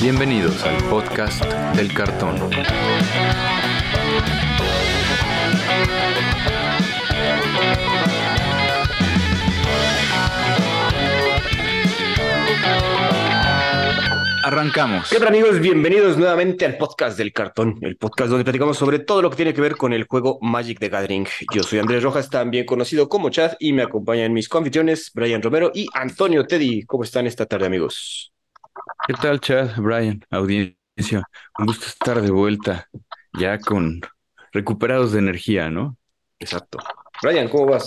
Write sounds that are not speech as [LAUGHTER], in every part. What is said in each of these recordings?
Bienvenidos al podcast del cartón. Arrancamos. ¿Qué amigos? Bienvenidos nuevamente al podcast del cartón, el podcast donde platicamos sobre todo lo que tiene que ver con el juego Magic the Gathering. Yo soy Andrés Rojas, también conocido como Chad, y me acompañan mis confitriones Brian Romero y Antonio Teddy. ¿Cómo están esta tarde, amigos? ¿Qué tal, Chad, Brian, audiencia? Un gusto estar de vuelta, ya con recuperados de energía, ¿no? Exacto. Brian, ¿cómo vas?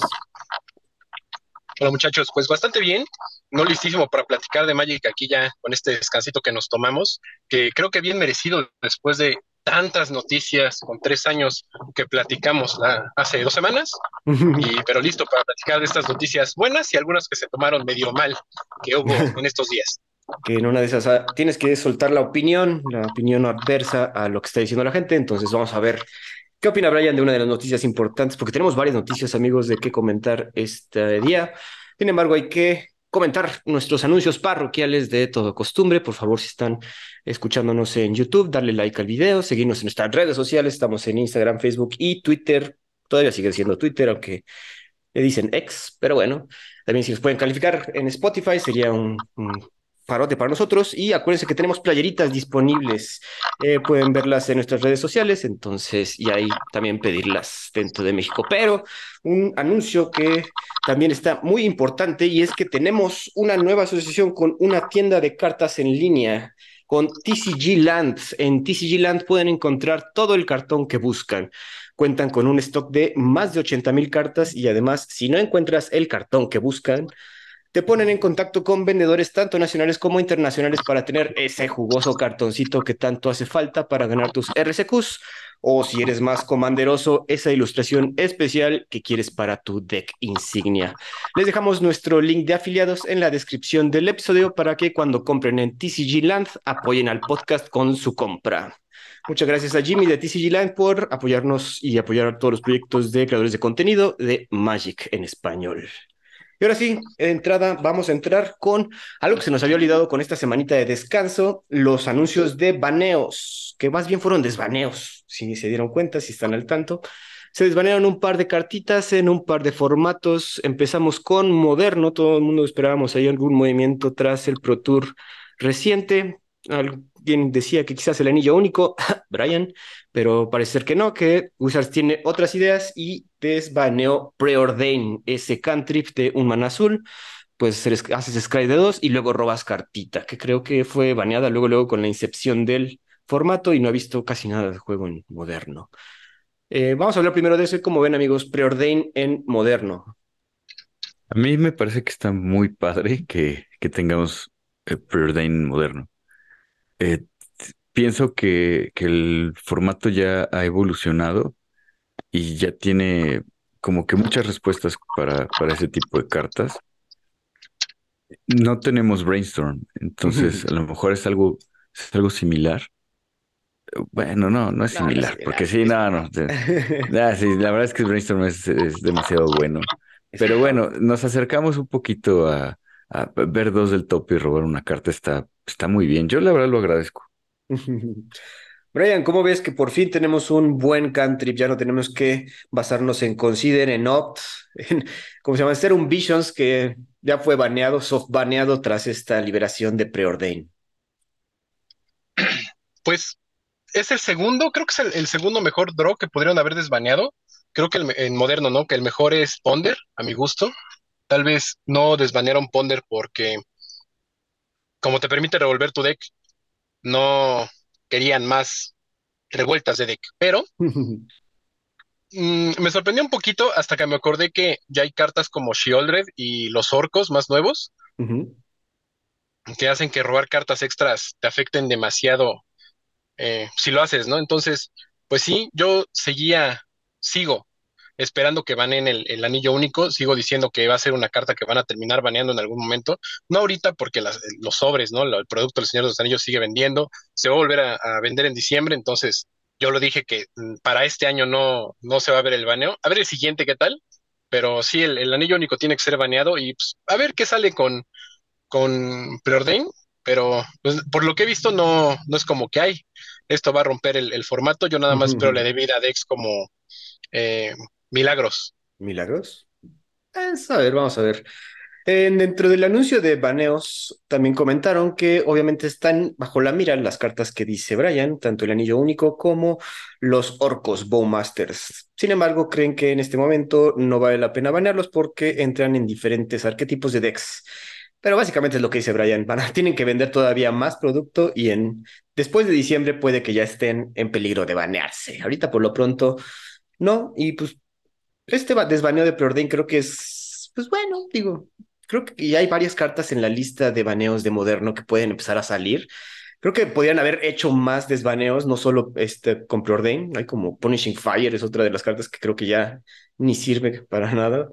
Hola muchachos, pues bastante bien, no listísimo para platicar de Magic aquí ya con este descansito que nos tomamos, que creo que bien merecido después de tantas noticias con tres años que platicamos hace dos semanas, [LAUGHS] y, pero listo para platicar de estas noticias buenas y algunas que se tomaron medio mal que hubo [LAUGHS] en estos días. Que en una de esas ah, tienes que soltar la opinión, la opinión adversa a lo que está diciendo la gente, entonces vamos a ver ¿Qué opina Brian de una de las noticias importantes? Porque tenemos varias noticias, amigos, de qué comentar este día. Sin embargo, hay que comentar nuestros anuncios parroquiales de todo costumbre. Por favor, si están escuchándonos en YouTube, darle like al video, seguirnos en nuestras redes sociales. Estamos en Instagram, Facebook y Twitter. Todavía sigue siendo Twitter, aunque le dicen ex, pero bueno, también si nos pueden calificar en Spotify sería un parote para nosotros y acuérdense que tenemos playeritas disponibles. Eh, pueden verlas en nuestras redes sociales, entonces, y ahí también pedirlas dentro de México. Pero un anuncio que también está muy importante y es que tenemos una nueva asociación con una tienda de cartas en línea con TCG Land. En TCG Land pueden encontrar todo el cartón que buscan. Cuentan con un stock de más de 80 mil cartas y además, si no encuentras el cartón que buscan, te ponen en contacto con vendedores tanto nacionales como internacionales para tener ese jugoso cartoncito que tanto hace falta para ganar tus RCQs o si eres más comanderoso, esa ilustración especial que quieres para tu deck insignia. Les dejamos nuestro link de afiliados en la descripción del episodio para que cuando compren en TCG Land apoyen al podcast con su compra. Muchas gracias a Jimmy de TCG Land por apoyarnos y apoyar a todos los proyectos de creadores de contenido de Magic en español. Y ahora sí, de entrada vamos a entrar con algo que se nos había olvidado con esta semanita de descanso, los anuncios de baneos, que más bien fueron desbaneos, si se dieron cuenta, si están al tanto. Se desbanearon un par de cartitas en un par de formatos. Empezamos con Moderno, todo el mundo esperábamos ahí algún movimiento tras el Pro Tour reciente. Alguien decía que quizás el anillo único, [LAUGHS] Brian, pero parece que no, que Wizards tiene otras ideas y desbaneó Preordain, ese cantrip de un mana azul, pues haces Sky de dos y luego robas cartita, que creo que fue baneada luego, luego con la incepción del formato y no ha visto casi nada de juego en moderno. Eh, vamos a hablar primero de eso, como ven amigos, Preordain en moderno. A mí me parece que está muy padre que, que tengamos eh, Preordain moderno. Eh, pienso que, que el formato ya ha evolucionado y ya tiene como que muchas respuestas para, para ese tipo de cartas. No tenemos brainstorm, entonces a lo mejor es algo, es algo similar. Bueno, no, no es similar, porque sí, no, no. Ah, sí, la verdad es que el brainstorm es, demasiado bueno. Pero bueno, nos acercamos un poquito a, a, ver dos del top y robar una carta, está, está muy bien. Yo la verdad lo agradezco. [LAUGHS] Brian, ¿cómo ves que por fin tenemos un buen cantrip? Ya no tenemos que basarnos en Consider, en Opt, [LAUGHS] en, ¿cómo se llama? Ser un Visions que ya fue baneado, soft baneado tras esta liberación de Preordain. Pues es el segundo, creo que es el, segundo mejor draw que podrían haber desbaneado. Creo que el, en moderno, ¿no? Que el mejor es Ponder, a mi gusto. Tal vez no desbanearon Ponder porque, como te permite revolver tu deck, no, querían más revueltas de deck, pero [LAUGHS] mm, me sorprendió un poquito hasta que me acordé que ya hay cartas como Shieldred y los orcos más nuevos que hacen que robar cartas extras te afecten demasiado eh, si lo haces, ¿no? Entonces, pues sí, yo seguía, sigo esperando que baneen el, el, anillo único. Sigo diciendo que va a ser una carta que van a terminar baneando en algún momento. No ahorita porque los sobres, ¿no? El producto del Señor de los Anillos sigue vendiendo. Se va a volver a, vender en diciembre. Entonces, yo lo dije que mm, para este año no, no se va a ver el baneo. A ver el siguiente qué tal. Pero sí, el, anillo único tiene que ser baneado y pues, a ver qué sale con, con Preordain. pero pues, por lo que he visto no, no es como que hay. Esto va a romper el, formato. Yo nada más espero le dé vida a Dex como eh, milagros. ¿Milagros? a ver, vamos a ver. dentro del anuncio de baneos también comentaron que obviamente están bajo la mira las cartas que dice Brian, tanto el anillo único como los orcos Bowmasters. Sin embargo, creen que en este momento no vale la pena banearlos porque entran en diferentes arquetipos de decks. Pero básicamente es lo que dice Brian. [LAUGHS] tienen que vender todavía más producto y en después de diciembre puede que ya estén en peligro de banearse. Ahorita por lo pronto no. Y pues este desbaneo de preordain creo que es, pues bueno, digo, creo que ya hay varias cartas en la lista de baneos de moderno que pueden empezar a salir. Creo que podrían haber hecho más desbaneos, no solo este con preordain. Hay como Punishing Fire, es otra de las cartas que creo que ya ni sirve para nada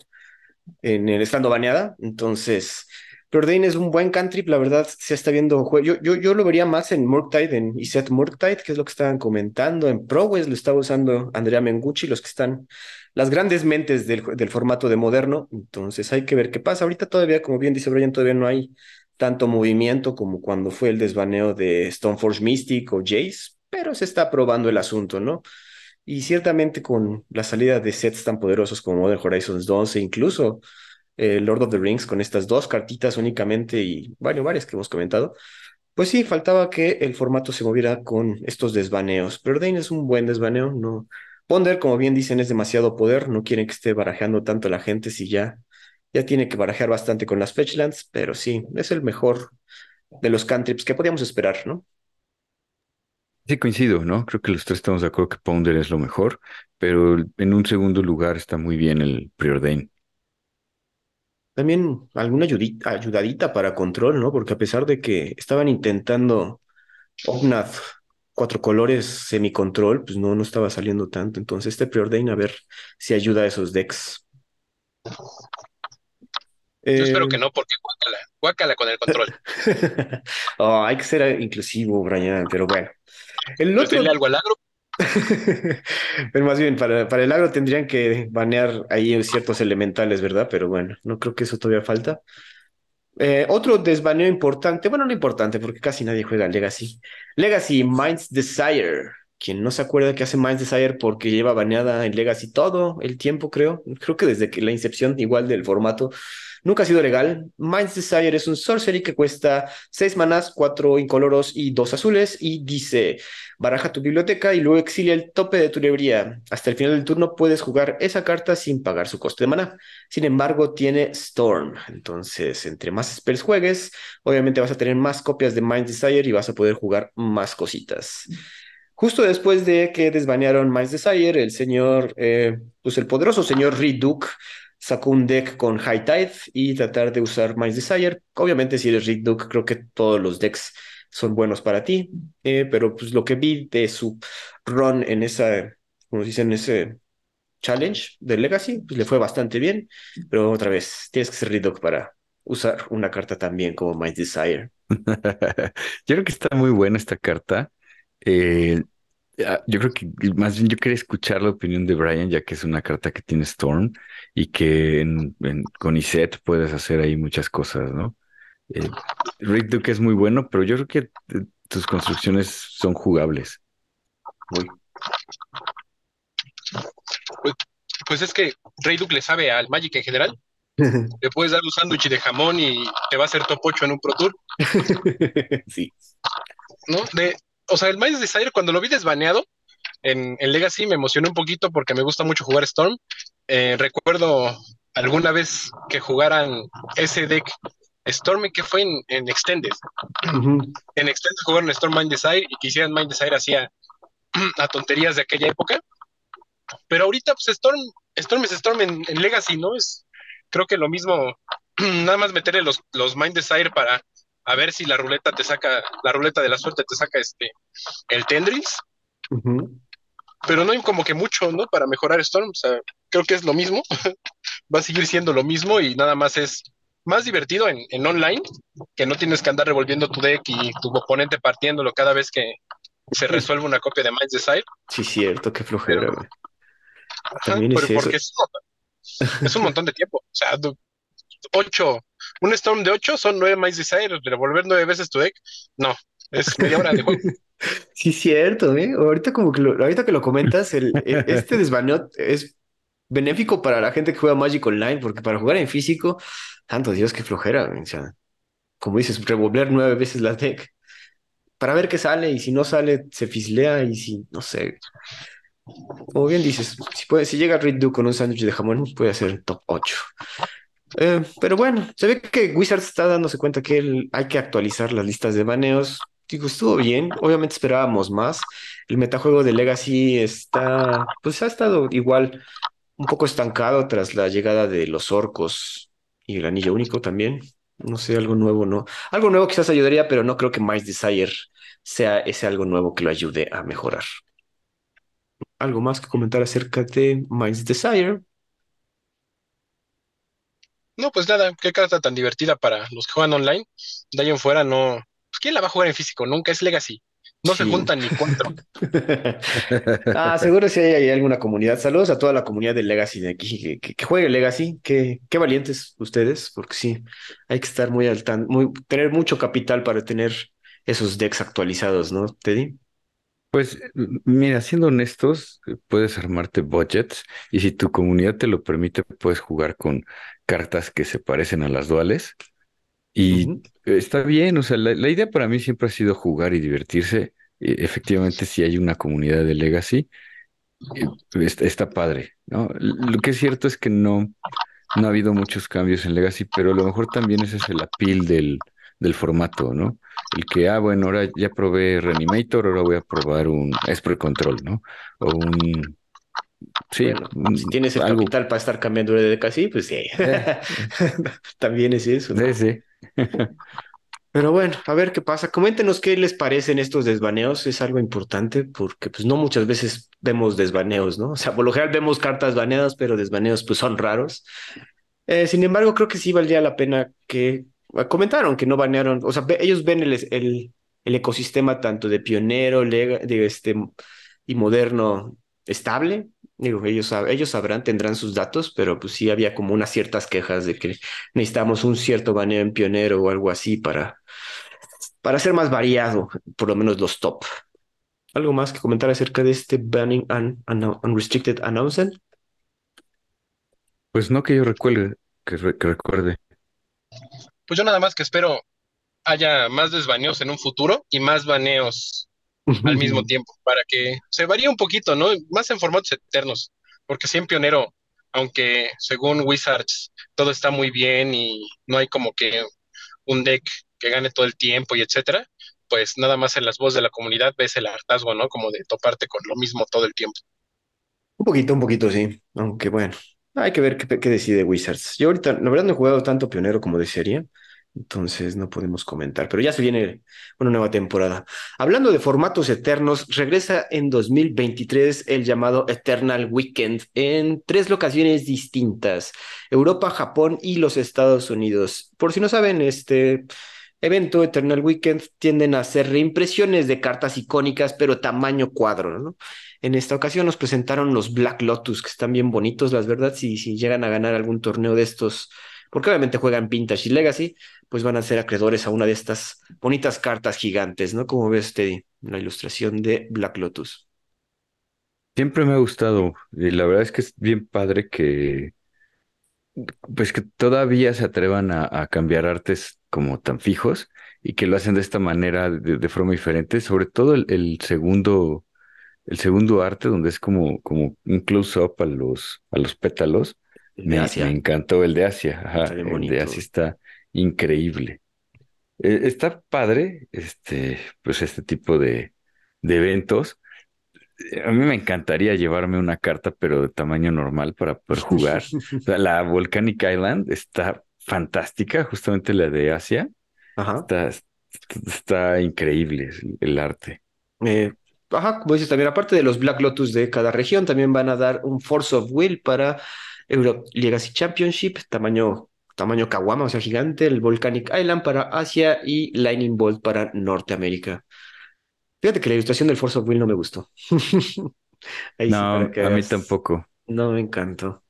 en el estando baneada. Entonces, Preordain es un buen cantrip, la verdad se está viendo Yo, yo, yo lo vería más en Murktide, en Iset Murktide, que es lo que estaban comentando. En ProWest lo estaba usando Andrea Mengucci, los que están, las grandes mentes del, del, formato de moderno. Entonces hay que ver qué pasa. Ahorita todavía, como bien dice Brian, todavía no hay tanto movimiento como cuando fue el desbaneo de Stoneforge Mystic o Jace, pero se está probando el asunto, ¿no? Y ciertamente con la salida de sets tan poderosos como Modern Horizons 2 e incluso eh, Lord of the Rings con estas dos cartitas únicamente y, bueno, varias que hemos comentado, pues sí, faltaba que el formato se moviera con estos desbaneos. Pero es un buen desbaneo, no. Ponder, como bien dicen, es demasiado poder, no quieren que esté barajeando tanto la gente si ya, ya tiene que barajear bastante con las Fetchlands, pero sí, es el mejor de los cantrips que podíamos esperar, ¿no? Sí, coincido, ¿no? Creo que los tres estamos de acuerdo que Ponder es lo mejor, pero en un segundo lugar está muy bien el Preordain. También alguna ayudita para control, ¿no? Porque a pesar de que estaban intentando Omnath cuatro colores semi-control, pues no, no estaba saliendo tanto. Entonces este preordain a ver si ayuda a esos decks. Yo espero que eh, no, porque guácala, guácala con el control. [LAUGHS] oh, hay que ser inclusivo, Brian, pero bueno. El pues otro... algo al agro. [LAUGHS] Pero más bien, para, para el agro tendrían que banear ahí ciertos elementales, ¿verdad? Pero bueno, no creo que eso todavía falta. Eh, otro desbaneo importante, bueno, no importante porque casi nadie juega Legacy. Legacy Minds Desire. Quien no se acuerda que hace Minds Desire porque lleva baneada en Legacy todo el tiempo, creo. Creo que desde que la incepción igual del formato nunca ha sido legal. Minds Desire es un sorcery que cuesta 6 manas, 4 incoloros y 2 azules y dice, baraja tu biblioteca y luego exilia el tope de tu librería. Hasta el final del turno puedes jugar esa carta sin pagar su coste de mana. Sin embargo, tiene Storm. Entonces, entre más spells juegues, obviamente vas a tener más copias de Minds Desire y vas a poder jugar más cositas. Justo después de que desbanearon Minds Desire, el señor, eh, pues el poderoso señor Reed Duke sacó un deck con High Tide y tratar de usar Minds Desire. Obviamente, si eres Reed Duke, creo que todos los decks son buenos para ti, eh, pero pues lo que vi de su run en esa, como dicen, ese challenge de Legacy, pues le fue bastante bien, pero otra vez, tienes que ser Reed Duke para usar una carta también como Minds Desire. [LAUGHS] Yo creo que está muy buena esta carta. Eh, yo creo que más bien yo quería escuchar la opinión de Brian, ya que es una carta que tiene Storm y que con Iset puedes hacer ahí muchas cosas, ¿no? Eh, Rick Duke es muy bueno, pero yo creo que eh, tus construcciones son jugables. Pues, pues, es que Rey Duke le sabe al Magic en general. [LAUGHS] Le puedes dar un sándwich de jamón y te va a hacer top 8 en un Pro Tour. [LAUGHS] sí. ¿No? De, o sea, el Miles Desire, cuando lo vi desbaneado en, Legacy, me emocioné un poquito porque me gusta mucho jugar Storm. Eh, recuerdo alguna vez que jugaran ese deck Storm que fue en, Extended. En Extended jugaron Storm Mind Desire y que hicieran Mind Desire hacía [CLEARS THROAT] a tonterías de aquella época. Pero ahorita, pues Storm, Storm es Storm en, Legacy, ¿no? Es creo que lo mismo, [CLEARS THROAT] nada más meterle los, los Mind Desire para a ver si la ruleta te saca, la ruleta de la suerte te saca este el Tendrils. Pero no hay como que mucho, ¿no? Para mejorar Storm. O sea, creo que es lo mismo. [LAUGHS] Va a seguir siendo lo mismo y nada más es más divertido en, en, online, que no tienes que andar revolviendo tu deck y tu oponente partiéndolo cada vez que se resuelve una copia de Minds Desire. Sí, cierto, qué flojera, También es porque es un, montón, de tiempo. O sea, ocho, un Storm de ocho son nueve Mice Desire, revolver nueve veces tu deck, no, es media hora de juego. [LAUGHS] Sí, cierto, ¿eh? Ahorita como que lo, ahorita que lo comentas, el, este desbaneo es benéfico para la gente que juega Magic Online, porque para jugar en físico, tanto Dios, que flojera, o sea, como dices, revolver nueve veces la deck para ver qué sale, y si no sale, se fislea, y si, no sé. Como bien dices, si, puede, si llega Reed con un sándwich de jamón, puede ser top 8. Eh, pero bueno, se ve que Wizards está dándose cuenta que hay que actualizar las listas de baneos. Digo, estuvo bien. Obviamente esperábamos más. El metajuego de Legacy está, pues ha estado igual, un poco estancado tras la llegada de los orcos y el anillo único también. No sé, algo nuevo, ¿no? Algo nuevo quizás ayudaría, pero no creo que Mice Desire sea ese algo nuevo que lo ayude a mejorar. ¿Algo más que comentar acerca de Mice Desire? No, pues nada, qué carta tan divertida para los que juegan online. De ahí en fuera no. Pues, ¿Quién la va a jugar en físico? Nunca es Legacy. No se juntan ni cuatro. [LAUGHS] ah, seguro si hay, alguna comunidad. Saludos a toda la comunidad de Legacy de aquí, que, juegue Legacy. Qué, qué valientes ustedes, porque sí, hay que estar muy al tan, muy, tener mucho capital para tener esos decks actualizados, ¿no, Teddy? Pues mira, siendo honestos, puedes armarte budgets y si tu comunidad te lo permite, puedes jugar con cartas que se parecen a las duales. Y está bien, o sea, la, idea para mí siempre ha sido jugar y divertirse. E, efectivamente, si hay una comunidad de Legacy, eh, está, padre, ¿no? Lo que es cierto es que no, no ha habido muchos cambios en Legacy, pero a lo mejor también ese es el apil del, del formato, ¿no? El que, ah, bueno, ahora ya probé Reanimator, ahora voy a probar un Esper Control, ¿no? O un Sí, si tienes el capital para estar cambiando de deck así, pues sí. Eh. [LAUGHS] También es eso. Sí, sí. Pero bueno, a ver qué pasa. Coméntenos qué les parecen estos desbaneos. Es algo importante porque pues no muchas veces vemos desbaneos, ¿no? O sea, por lo general vemos cartas baneadas, pero desbaneos pues son raros. Eh, sin embargo, creo que sí valdría la pena que ah, comentaron que no banearon. O sea, ellos ven el, el, el ecosistema tanto de pionero, de este y moderno estable Digo, ellos, ellos sabrán, tendrán sus datos, pero pues sí había como unas ciertas quejas de que necesitamos un cierto baneo en pionero o algo así para, para ser más variado, por lo menos los top. ¿Algo más que comentar acerca de este banning un, unrestricted announcement? Pues no que yo recuerde, que, recuerde. Pues yo nada más que espero haya más desbaneos en un futuro y más baneos al mismo tiempo, para que se varíe un poquito, ¿no? Más en formatos eternos, porque si en Pionero, aunque según Wizards todo está muy bien y no hay como que un deck que gane todo el tiempo y etcétera, pues nada más en las voces de la comunidad ves el hartazgo, ¿no? Como de toparte con lo mismo todo el tiempo. Un poquito, un poquito, sí. Aunque bueno, hay que ver qué, qué decide Wizards. Yo ahorita, la verdad, no he jugado tanto pionero como desearía. Entonces no podemos comentar, pero ya se viene una nueva temporada. Hablando de formatos eternos, regresa en 2023 el llamado Eternal Weekend en tres locaciones distintas, Europa, Japón y los Estados Unidos. Por si no saben, este evento Eternal Weekend tienden a ser reimpresiones de cartas icónicas, pero tamaño cuadro, ¿no? En esta ocasión nos presentaron los Black Lotus, que están bien bonitos, las verdad, si, si llegan a ganar algún torneo de estos porque obviamente juegan Vintage y Legacy, pues van a ser acreedores a una de estas bonitas cartas gigantes, ¿no? Como ves, Teddy, la ilustración de Black Lotus. Siempre me ha gustado, y la verdad es que es bien padre que, pues que todavía se atrevan a, cambiar artes como tan fijos y que lo hacen de esta manera, de, forma diferente, sobre todo el, segundo, el segundo arte, donde es como, como un close-up a los, a los pétalos, me, encantó el de Asia. Ajá, el de Asia está increíble. E, está padre, este, pues este tipo de, de eventos. A mí me encantaría llevarme una carta, pero de tamaño normal para poder jugar. [LAUGHS] la Volcanic Island está fantástica, justamente la de Asia. Ajá. Está, está increíble el arte. Eh, ajá, como dices también, aparte de los Black Lotus de cada región, también van a dar un Force of Will para Euro Legacy Championship, tamaño, tamaño Kawama, o sea, gigante, el Volcanic Island para Asia y Lightning Bolt para Norteamérica. Fíjate que la ilustración del Force of Will no me gustó. [LAUGHS] no, a mí tampoco. No me encantó.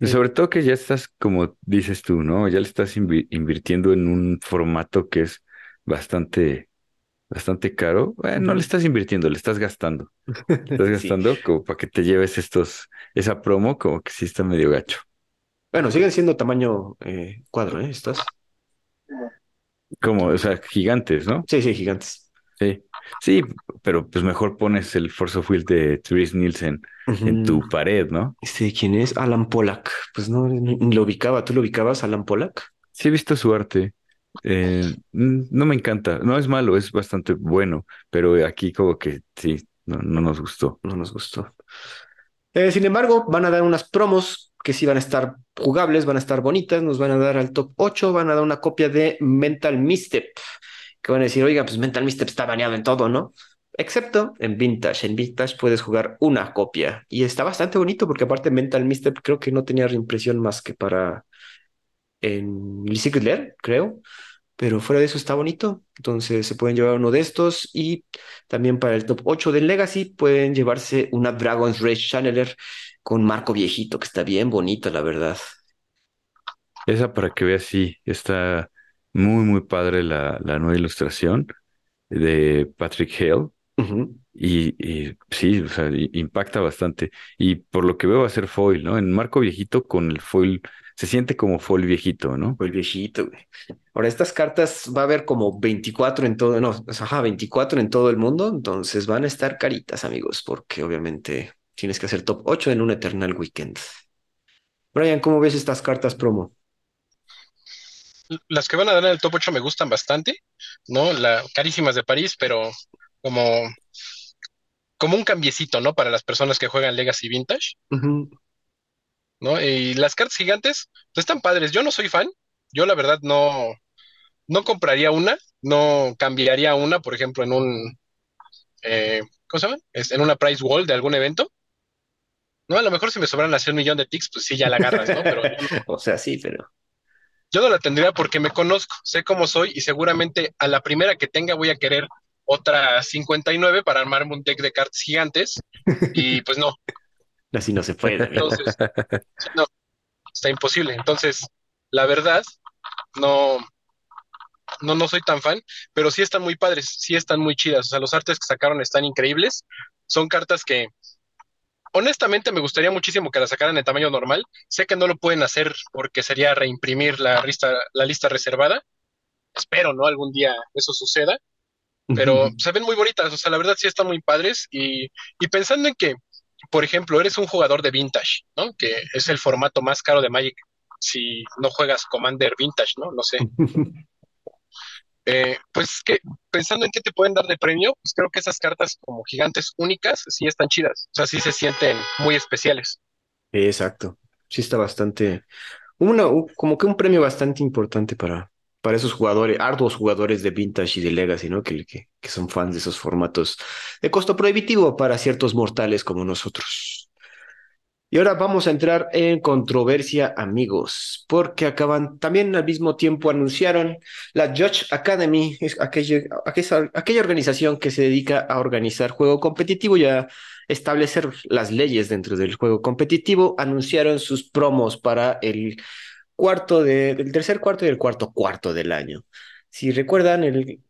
Sobre todo que ya estás, como dices tú, ¿no? Ya le estás invirtiendo en un formato que es bastante, bastante caro. Bueno, no le estás invirtiendo, le estás gastando. Estás [LAUGHS] gastando como para que te lleves estos, esa promo, como que sí está medio gacho. Bueno, siguen siendo tamaño eh, cuadro, ¿eh? Estas. Como, o sea, gigantes, ¿no? Sí, sí, gigantes. Sí, sí, pero pues mejor pones el Force of Will de Therese Nielsen en tu pared, ¿no? Sí, ¿quién es? Alan Pollack. Pues no, lo ubicaba. ¿Tú lo ubicabas, Alan Pollack? Sí, he visto su arte. Eh, no me encanta. No es malo, es bastante bueno, pero aquí como que sí, no, no nos gustó. No nos gustó. Eh, sin embargo, van a dar unas promos que sí van a estar jugables, van a estar bonitas, nos van a dar al top 8, van a dar una copia de Mental Misstep, que van a decir, oiga, pues Mental Misstep está baneado en todo, ¿no? Excepto en Vintage. En Vintage puedes jugar una copia y está bastante bonito porque aparte Mental Misstep creo que no tenía reimpresión más que para en Secret Lair, creo. Pero fuera de eso está bonito. Entonces se pueden llevar uno de estos. Y también para el top 8 del Legacy pueden llevarse una Dragon's Rage Channeler con marco viejito, que está bien bonita, la verdad. Esa para que veas, sí, está muy, muy padre la, la nueva ilustración de Patrick Hale. y, sí, o sea, impacta bastante. Y por lo que veo va a ser foil, ¿no? En marco viejito con el foil, se siente como foil viejito, ¿no? Foil viejito, güey. Ahora, estas cartas va a haber como 24 en todo, no, ajá, 24 en todo el mundo, entonces van a estar caritas, amigos, porque obviamente Tienes que hacer top 8 en un Eternal Weekend. Brian, ¿cómo ves estas cartas promo? Las que van a dar en el top 8 me gustan bastante, ¿no? La, carísimas de París, pero como, como un cambiecito, ¿no? Para las personas que juegan Legacy Vintage. ¿No? Y las cartas gigantes pues, están padres. Yo no soy fan. Yo la verdad no, no compraría una, no cambiaría una, por ejemplo, en un, eh, ¿cómo se llama? En una price wall de algún evento. No, a lo mejor si me sobran hacer un millón de ticks, pues sí, ya la agarras, ¿no? Pero [LAUGHS] o sea, sí, pero. Yo no la tendría porque me conozco, sé cómo soy y seguramente a la primera que tenga voy a querer otra 59 para armarme un deck de cartas gigantes y pues no. Así no se puede. Entonces, no, está imposible. Entonces, la verdad, no, no, no soy tan fan, pero sí están muy padres, sí están muy chidas. O sea, los artes que sacaron están increíbles. Son cartas que honestamente me gustaría muchísimo que la sacaran en tamaño normal. Sé que no lo pueden hacer porque sería reimprimir la lista, la lista reservada. Espero, ¿no? Algún día eso suceda. Pero se ven muy bonitas, o sea, la verdad sí están muy padres. Y, y pensando en que, por ejemplo, eres un jugador de Vintage, ¿no? Que es el formato más caro de Magic si no juegas Commander Vintage, ¿no? No sé. [LAUGHS] Eh, pues que pensando en qué te pueden dar de premio, pues creo que esas cartas como gigantes únicas sí están chidas, o sea, sí se sienten muy especiales. Exacto, sí está bastante, una, como que un premio bastante importante para, para esos jugadores, arduos jugadores de Vintage y de Legacy, ¿no? Que, que, que son fans de esos formatos de costo prohibitivo para ciertos mortales como nosotros. Y ahora vamos a entrar en controversia, amigos, porque acaban, también al mismo tiempo anunciaron la Judge Academy, es aquella, aquella, organización que se dedica a organizar juego competitivo y a establecer las leyes dentro del juego competitivo, anunciaron sus promos para el cuarto de, del tercer cuarto y el cuarto cuarto del año. Si recuerdan,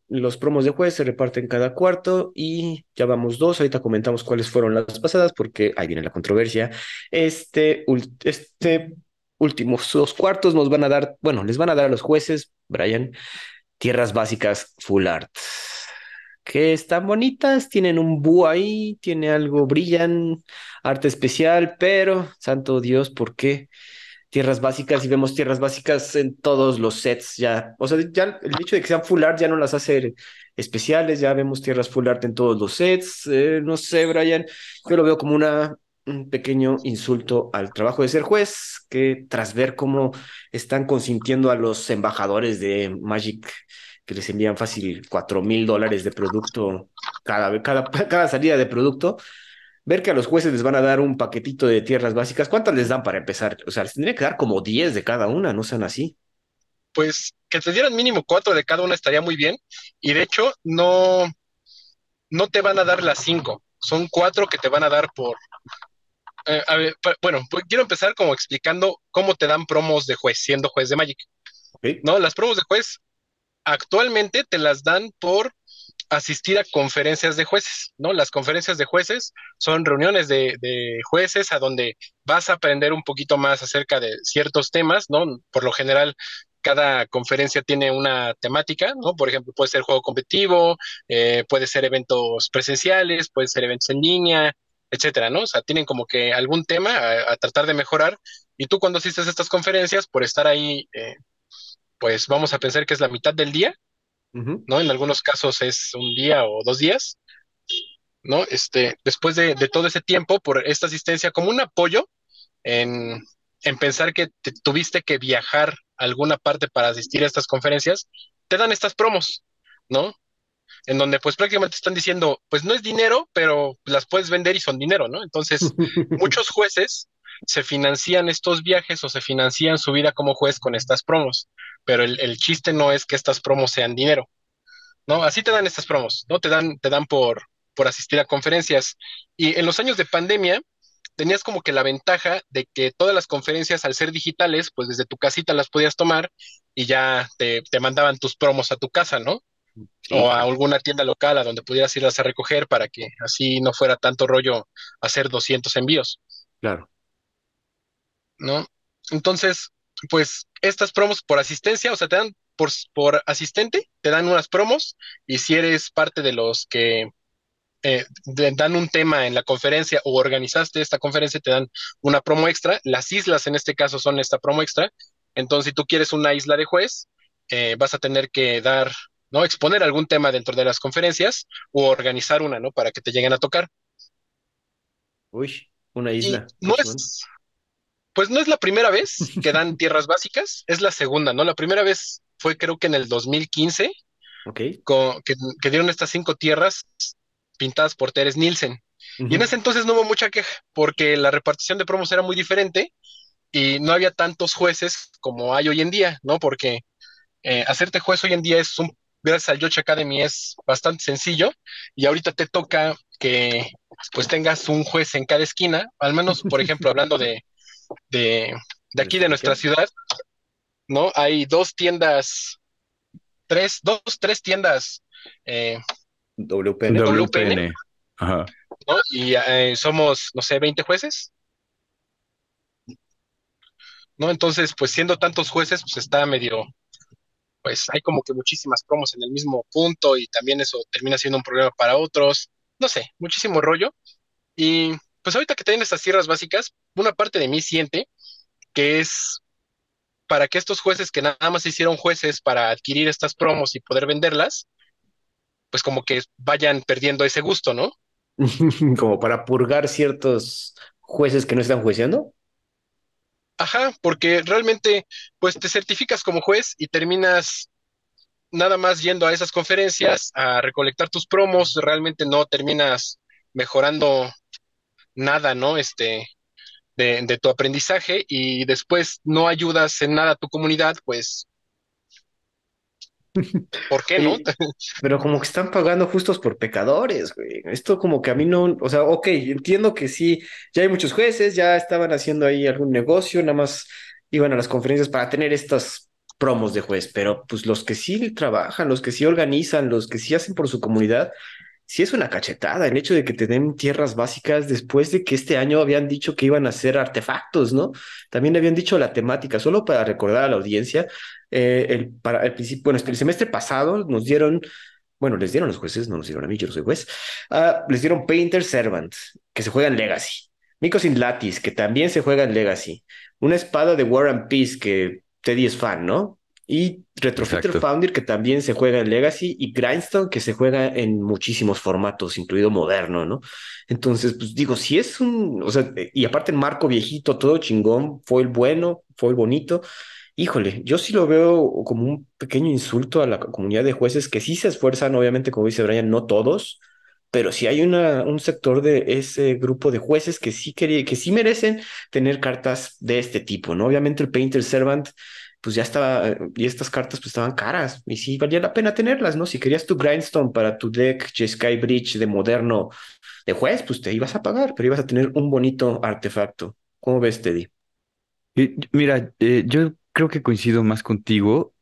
los promos de juez se reparten cada cuarto y ya vamos dos. Ahorita comentamos cuáles fueron las pasadas porque ahí viene la controversia. Este, este últimos dos cuartos nos van a dar, bueno, les van a dar a los jueces, Brian, tierras básicas full art. Que están bonitas, tienen un búho ahí, tiene algo, brillan, arte especial, pero, santo Dios, ¿por qué? Tierras básicas y vemos tierras básicas en todos los sets ya. O sea, ya el hecho de que sean full art ya no las hace especiales, ya vemos tierras full art en todos los sets. Eh, no sé, Brian, yo lo veo como una, un pequeño insulto al trabajo de ser juez, que tras ver cómo están consintiendo a los embajadores de Magic que les envían fácil cuatro mil dólares de producto cada, cada, [LAUGHS] cada salida de producto, ver que a los jueces les van a dar un paquetito de tierras básicas, ¿cuántas les dan para empezar? O sea, les tendría que dar como 10 de cada una, no sean así. Pues que te dieran mínimo cuatro de cada una estaría muy bien. Y de hecho, no, no te van a dar las cinco. Son cuatro que te van a dar por, Eh, a ver, bueno, pues quiero empezar como explicando cómo te dan promos de juez, siendo juez de Magic. No, las promos de juez actualmente te las dan por asistir a conferencias de jueces, ¿no? Las conferencias de jueces son reuniones de, jueces a donde vas a aprender un poquito más acerca de ciertos temas, ¿no? Por lo general, cada conferencia tiene una temática, ¿no? Por ejemplo, puede ser juego competitivo, eh, puede ser eventos presenciales, puede ser eventos en línea, etcétera, ¿no? O sea, tienen como que algún tema a, tratar de mejorar. Y tú cuando asistes a estas conferencias, por estar ahí, eh, pues vamos a pensar que es la mitad del día, ¿no? En algunos casos es un día o dos días, ¿no? Este, después de, todo ese tiempo, por esta asistencia, como un apoyo en, en pensar que tuviste que viajar a alguna parte para asistir a estas conferencias, te dan estas promos, ¿no? En donde pues prácticamente están diciendo, pues no es dinero, pero las puedes vender y son dinero, ¿no? Entonces, [LAUGHS] muchos jueces se financian estos viajes o se financian su vida como juez con estas promos pero el, chiste no es que estas promos sean dinero, ¿no? Así te dan estas promos, ¿no? Te dan, te dan por, por asistir a conferencias. Y en los años de pandemia, tenías como que la ventaja de que todas las conferencias, al ser digitales, pues desde tu casita las podías tomar y ya te, mandaban tus promos a tu casa, ¿no? O a alguna tienda local a donde pudieras irlas a recoger para que así no fuera tanto rollo hacer 200 envíos. Claro. ¿No? Entonces, pues estas promos por asistencia, o sea, te dan por, por asistente, te dan unas promos y si eres parte de los que eh, dan un tema en la conferencia o organizaste esta conferencia, te dan una promo extra. Las islas en este caso son esta promo extra. Entonces, si tú quieres una isla de juez, eh, vas a tener que dar, ¿no? Exponer algún tema dentro de las conferencias o organizar una, ¿no? Para que te lleguen a tocar. Uy, una isla. no es, pues no es la primera vez [LAUGHS] que dan tierras básicas, es la segunda, ¿no? La primera vez fue creo que en el 2015, okay. que, dieron estas cinco tierras pintadas por Teres Nielsen. Y en ese entonces no hubo mucha queja, porque la repartición de promos era muy diferente y no había tantos jueces como hay hoy en día, ¿no? Porque eh, hacerte juez hoy en día es un, gracias al Yoche Academy es bastante sencillo y ahorita te toca que pues tengas un juez en cada esquina, al menos, por ejemplo, hablando de, de, aquí de nuestra ciudad, ¿no? Hay dos tiendas, tres, dos, tres tiendas eh, WPN. WPN. Ajá. ¿no? Y eh, somos, no sé, 20 jueces. ¿No? Entonces, pues siendo tantos jueces, pues está medio, pues hay como que muchísimas promos en el mismo punto y también eso termina siendo un problema para otros. No sé, muchísimo rollo. Y pues ahorita que tienen estas tierras básicas, una parte de mí siente que es para que estos jueces que nada más hicieron jueces para adquirir estas promos y poder venderlas, pues como que vayan perdiendo ese gusto, ¿no? [LAUGHS] como para purgar ciertos jueces que no están jueceando. Ajá, porque realmente, pues te certificas como juez y terminas nada más yendo a esas conferencias a recolectar tus promos, realmente no terminas mejorando nada, ¿no? Este, de, tu aprendizaje y después no ayudas en nada a tu comunidad, pues, [LAUGHS] ¿por qué no? Pero como que están pagando justos por pecadores, güey. Esto como que a mí no, o sea, ok, entiendo que sí, ya hay muchos jueces, ya estaban haciendo ahí algún negocio, nada más iban a las conferencias para tener estas promos de juez, pero pues los que sí trabajan, los que sí organizan, los que sí hacen por su comunidad, sí es una cachetada el hecho de que te tierras básicas después de que este año habían dicho que iban a ser artefactos, ¿no? También habían dicho la temática, solo para recordar a la audiencia, eh, el, para el principio, bueno, el semestre pasado nos dieron, bueno, les dieron los jueces, no nos dieron a mí, yo no soy juez, uh, les dieron Painter Servant, que se juega en Legacy, Micos in Latis, que también se juega en Legacy, una espada de War and Peace, que Teddy es fan, ¿no? Y Retrofitter Founder, que también se juega en Legacy, y Grindstone, que se juega en muchísimos formatos, incluido moderno, ¿no? Entonces, pues digo, si es un, o sea, y aparte el marco viejito, todo chingón, fue el bueno, fue el bonito. Híjole, yo sí lo veo como un pequeño insulto a la comunidad de jueces que sí se esfuerzan, obviamente, como dice Brian, no todos, pero sí hay una, un sector de ese grupo de jueces que sí, quería, que sí merecen tener cartas de este tipo, ¿no? Obviamente el Painter Servant pues ya estaba, y estas cartas pues estaban caras, y sí valía la pena tenerlas, ¿no? Si querías tu Grindstone para tu deck Jeskai Bridge de moderno de juez, pues te ibas a pagar, pero ibas a tener un bonito artefacto. ¿Cómo ves, Teddy? mira, eh, yo creo que coincido más contigo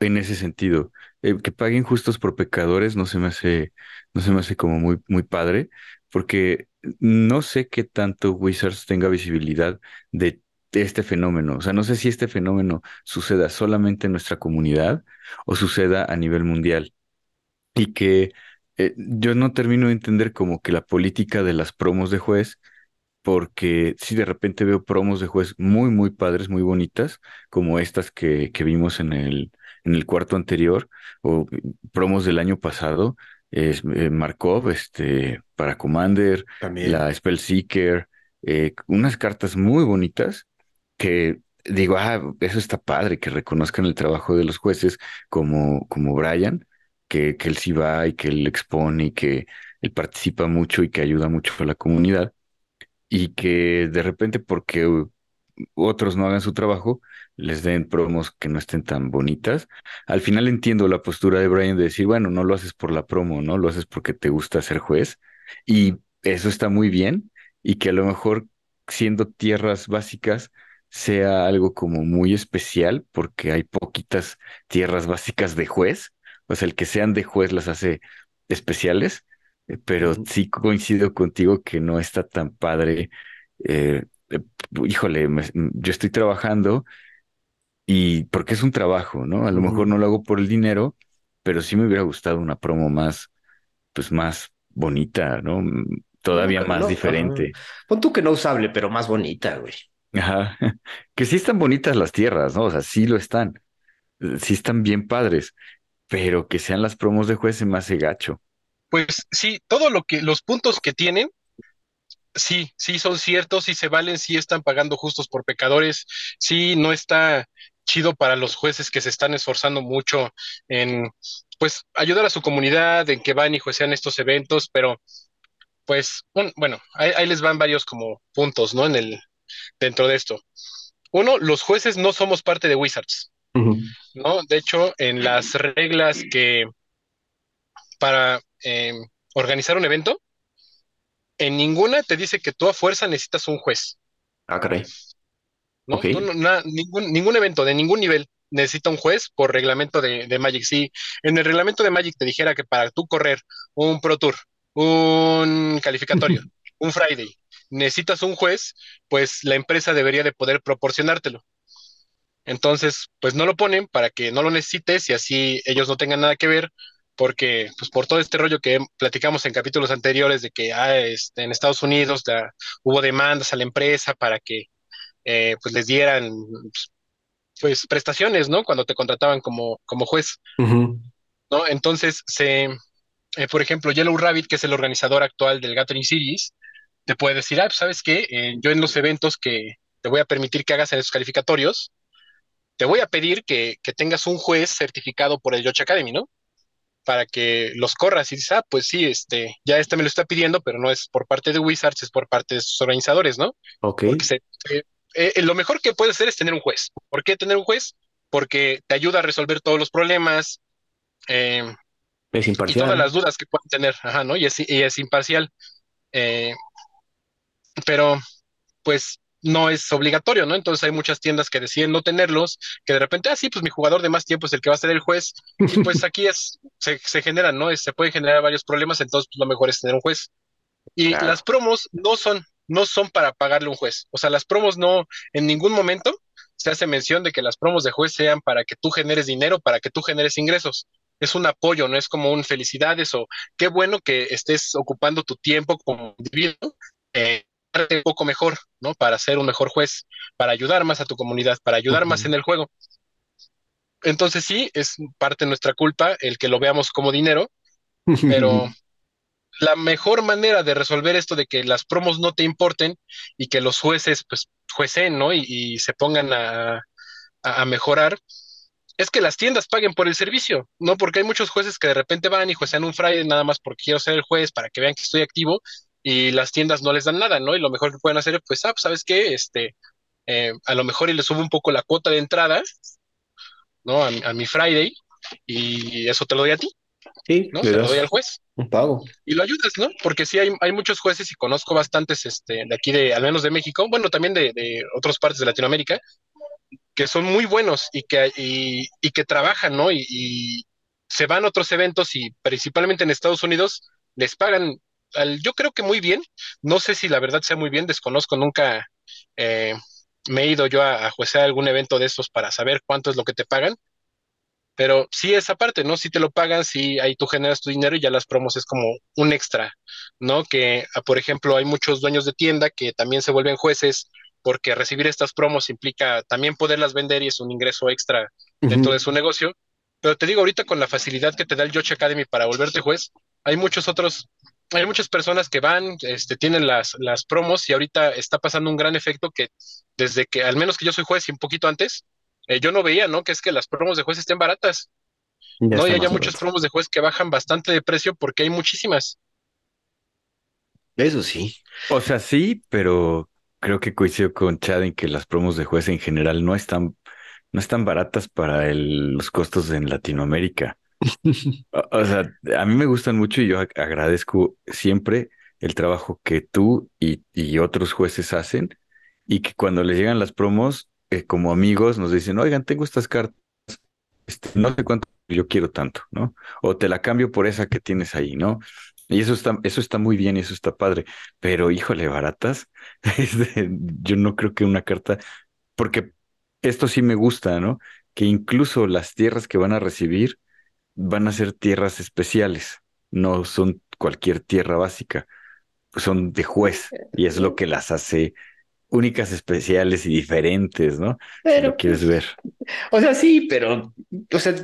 en ese sentido. Eh, que paguen justos por pecadores no se me hace, no se me hace como muy, muy padre, porque no sé qué tanto Wizards tenga visibilidad de, este fenómeno. O sea, no sé si este fenómeno suceda solamente en nuestra comunidad o suceda a nivel mundial. Y que eh, yo no termino de entender como que la política de las promos de juez porque si de repente veo promos de juez muy, muy padres, muy bonitas, como estas que, que vimos en el, en el cuarto anterior, o promos del año pasado, es eh, Markov, este, para Commander, la Spellseeker, eh, unas cartas muy bonitas que digo, ah, eso está padre, que reconozcan el trabajo de los jueces como, como Brian, que, que él sí va y que él expone y que él participa mucho y que ayuda mucho a la comunidad y que de repente porque otros no hagan su trabajo, les den promos que no estén tan bonitas. Al final entiendo la postura de Brian de decir, bueno, no lo haces por la promo, ¿no? Lo haces porque te gusta ser juez. Y eso está muy bien. Y que a lo mejor siendo tierras básicas sea algo como muy especial porque hay poquitas tierras básicas de juez. O sea, el que sean de juez las hace especiales. Eh, pero sí coincido contigo que no está tan padre. Eh, eh, híjole, yo estoy trabajando y porque es un trabajo, ¿no? A lo mejor no lo hago por el dinero, pero sí me hubiera gustado una promo más, pues más bonita, ¿no? Todavía más diferente. Pon tú que no usable, pero más bonita, güey. Ajá. [LAUGHS] Que sí están bonitas las tierras, ¿no? O sea, sí lo están. Eh, sí están bien padres, pero que sean las promos de juez se me hace gacho. Pues sí, todo lo que, los puntos que tienen, sí, sí son ciertos, sí se valen, sí están pagando justos por pecadores, sí no está chido para los jueces que se están esforzando mucho en, pues, ayudar a su comunidad, en que van y juecean estos eventos, pero, pues, bueno, ahí, les van varios como puntos, ¿no? En el, dentro de esto. Uno, los jueces no somos parte de Wizards, ¿no? De hecho, en las reglas que para em, organizar un evento, en ninguna te dice que tú a fuerza necesitas un juez. Ah, caray. ¿no? ningún, ningún evento de ningún nivel necesita un juez por reglamento de, Magic. Si en el reglamento de Magic te dijera que para tú correr un Pro Tour, un calificatorio, [LAUGHS] un Friday, necesitas un juez, pues la empresa debería de poder proporcionártelo. Entonces, pues no lo ponen para que no lo necesites y así ellos no tengan nada que ver, porque pues por todo este rollo que platicamos en capítulos anteriores de que ah, este, en Estados Unidos hubo demandas a la empresa para que eh, pues les dieran pues prestaciones, ¿no? Cuando te contrataban como, como juez, ¿no? Entonces, se, eh, por ejemplo, Yellow Rabbit, que es el organizador actual del Gathering Series, te puede decir, ah, pues, ¿sabes qué? Eh, yo en los eventos que te voy a permitir que hagas en esos calificatorios, te voy a pedir que, que tengas un juez certificado por el Yoch Academy, ¿no? Para que los corras y dices, ah, pues sí, este, ya este me lo está pidiendo, pero no es por parte de Wizards, es por parte de sus organizadores, ¿no? Ok. Se, eh, eh, lo mejor que puedes hacer es tener un juez. ¿Por qué tener un juez? Porque te ayuda a resolver todos los problemas. Eh, es imparcial. Y todas las dudas que pueden tener, ajá, ¿no? Y es, y es imparcial. Pero, pues, no es obligatorio, ¿no? Entonces hay muchas tiendas que deciden no tenerlos, que de repente, ah, sí, pues mi jugador de más tiempo es el que va a ser el juez. Y pues aquí es, se, se generan, ¿no? Se pueden generar varios problemas, entonces pues, lo mejor es tener un juez. Y las promos no son, no son para pagarle un juez. O sea, las promos no, en ningún momento se hace mención de que las promos de juez sean para que tú generes dinero, para que tú generes ingresos. Es un apoyo, no es como un felicidades o qué bueno que estés ocupando tu tiempo como individuo, eh, un poco mejor, ¿no? Para ser un mejor juez, para ayudar más a tu comunidad, para ayudar más en el juego. Entonces sí, es parte de nuestra culpa el que lo veamos como dinero, pero [LAUGHS] la mejor manera de resolver esto de que las promos no te importen y que los jueces pues juecen, ¿no? Y, se pongan a, mejorar, es que las tiendas paguen por el servicio, ¿no? Porque hay muchos jueces que de repente van y juecean un Friday nada más porque quiero ser el juez para que vean que estoy activo y las tiendas no les dan nada, ¿no? Y lo mejor que pueden hacer es, pues, ah, pues, ¿sabes qué? Este, eh, a lo mejor y les subo un poco la cuota de entrada ¿no? A, mi Friday y eso te lo doy a ti. Sí, ¿no? Se lo doy al juez. Un pago. Y lo ayudas, ¿no? Porque sí hay, hay muchos jueces y conozco bastantes este, de aquí, de, al menos de México, bueno, también de, de otras partes de Latinoamérica, que son muy buenos y que, y, y que trabajan, ¿no? Y, y, se van a otros eventos y principalmente en Estados Unidos les pagan, al, yo creo que muy bien, no sé si la verdad sea muy bien, desconozco, nunca eh, me he ido yo a, a juecear algún evento de estos para saber cuánto es lo que te pagan, pero sí esa parte, ¿no? Si te lo pagan, si ahí tú generas tu dinero y ya las promos es como un extra, ¿no? Que, ah, por ejemplo, hay muchos dueños de tienda que también se vuelven jueces porque recibir estas promos implica también poderlas vender y es un ingreso extra dentro de su negocio. Pero te digo, ahorita con la facilidad que te da el Yoche Academy para volverte juez, hay muchos otros, hay muchas personas que van, este, tienen las, las promos y ahorita está pasando un gran efecto que desde que, al menos que yo soy juez y un poquito antes, eh, yo no veía, ¿no? Que es que las promos de juez estén baratas. no, y hay muchos promos de juez que bajan bastante de precio porque hay muchísimas. Eso sí. O sea, sí, pero creo que coincido con Chad en que las promos de juez en general no están, no están baratas para los costos en Latinoamérica. [LAUGHS] o, sea, a mí me gustan mucho y yo agradezco siempre el trabajo que tú y, y otros jueces hacen y que cuando les llegan las promos eh, como amigos nos dicen, oigan, tengo estas cartas, este, no sé cuánto, yo quiero tanto, ¿no? O te la cambio por esa que tienes ahí, ¿no? Y eso está, eso está muy bien y eso está padre, pero híjole, baratas, [LAUGHS] este, yo no creo que una carta, porque esto sí me gusta, ¿no? Que incluso las tierras que van a recibir van a ser tierras especiales, no son cualquier tierra básica, son de juez y es lo que las hace únicas, especiales y diferentes, ¿no? Pero, si lo quieres ver. [LAUGHS] O sea, sí, pero, o sea,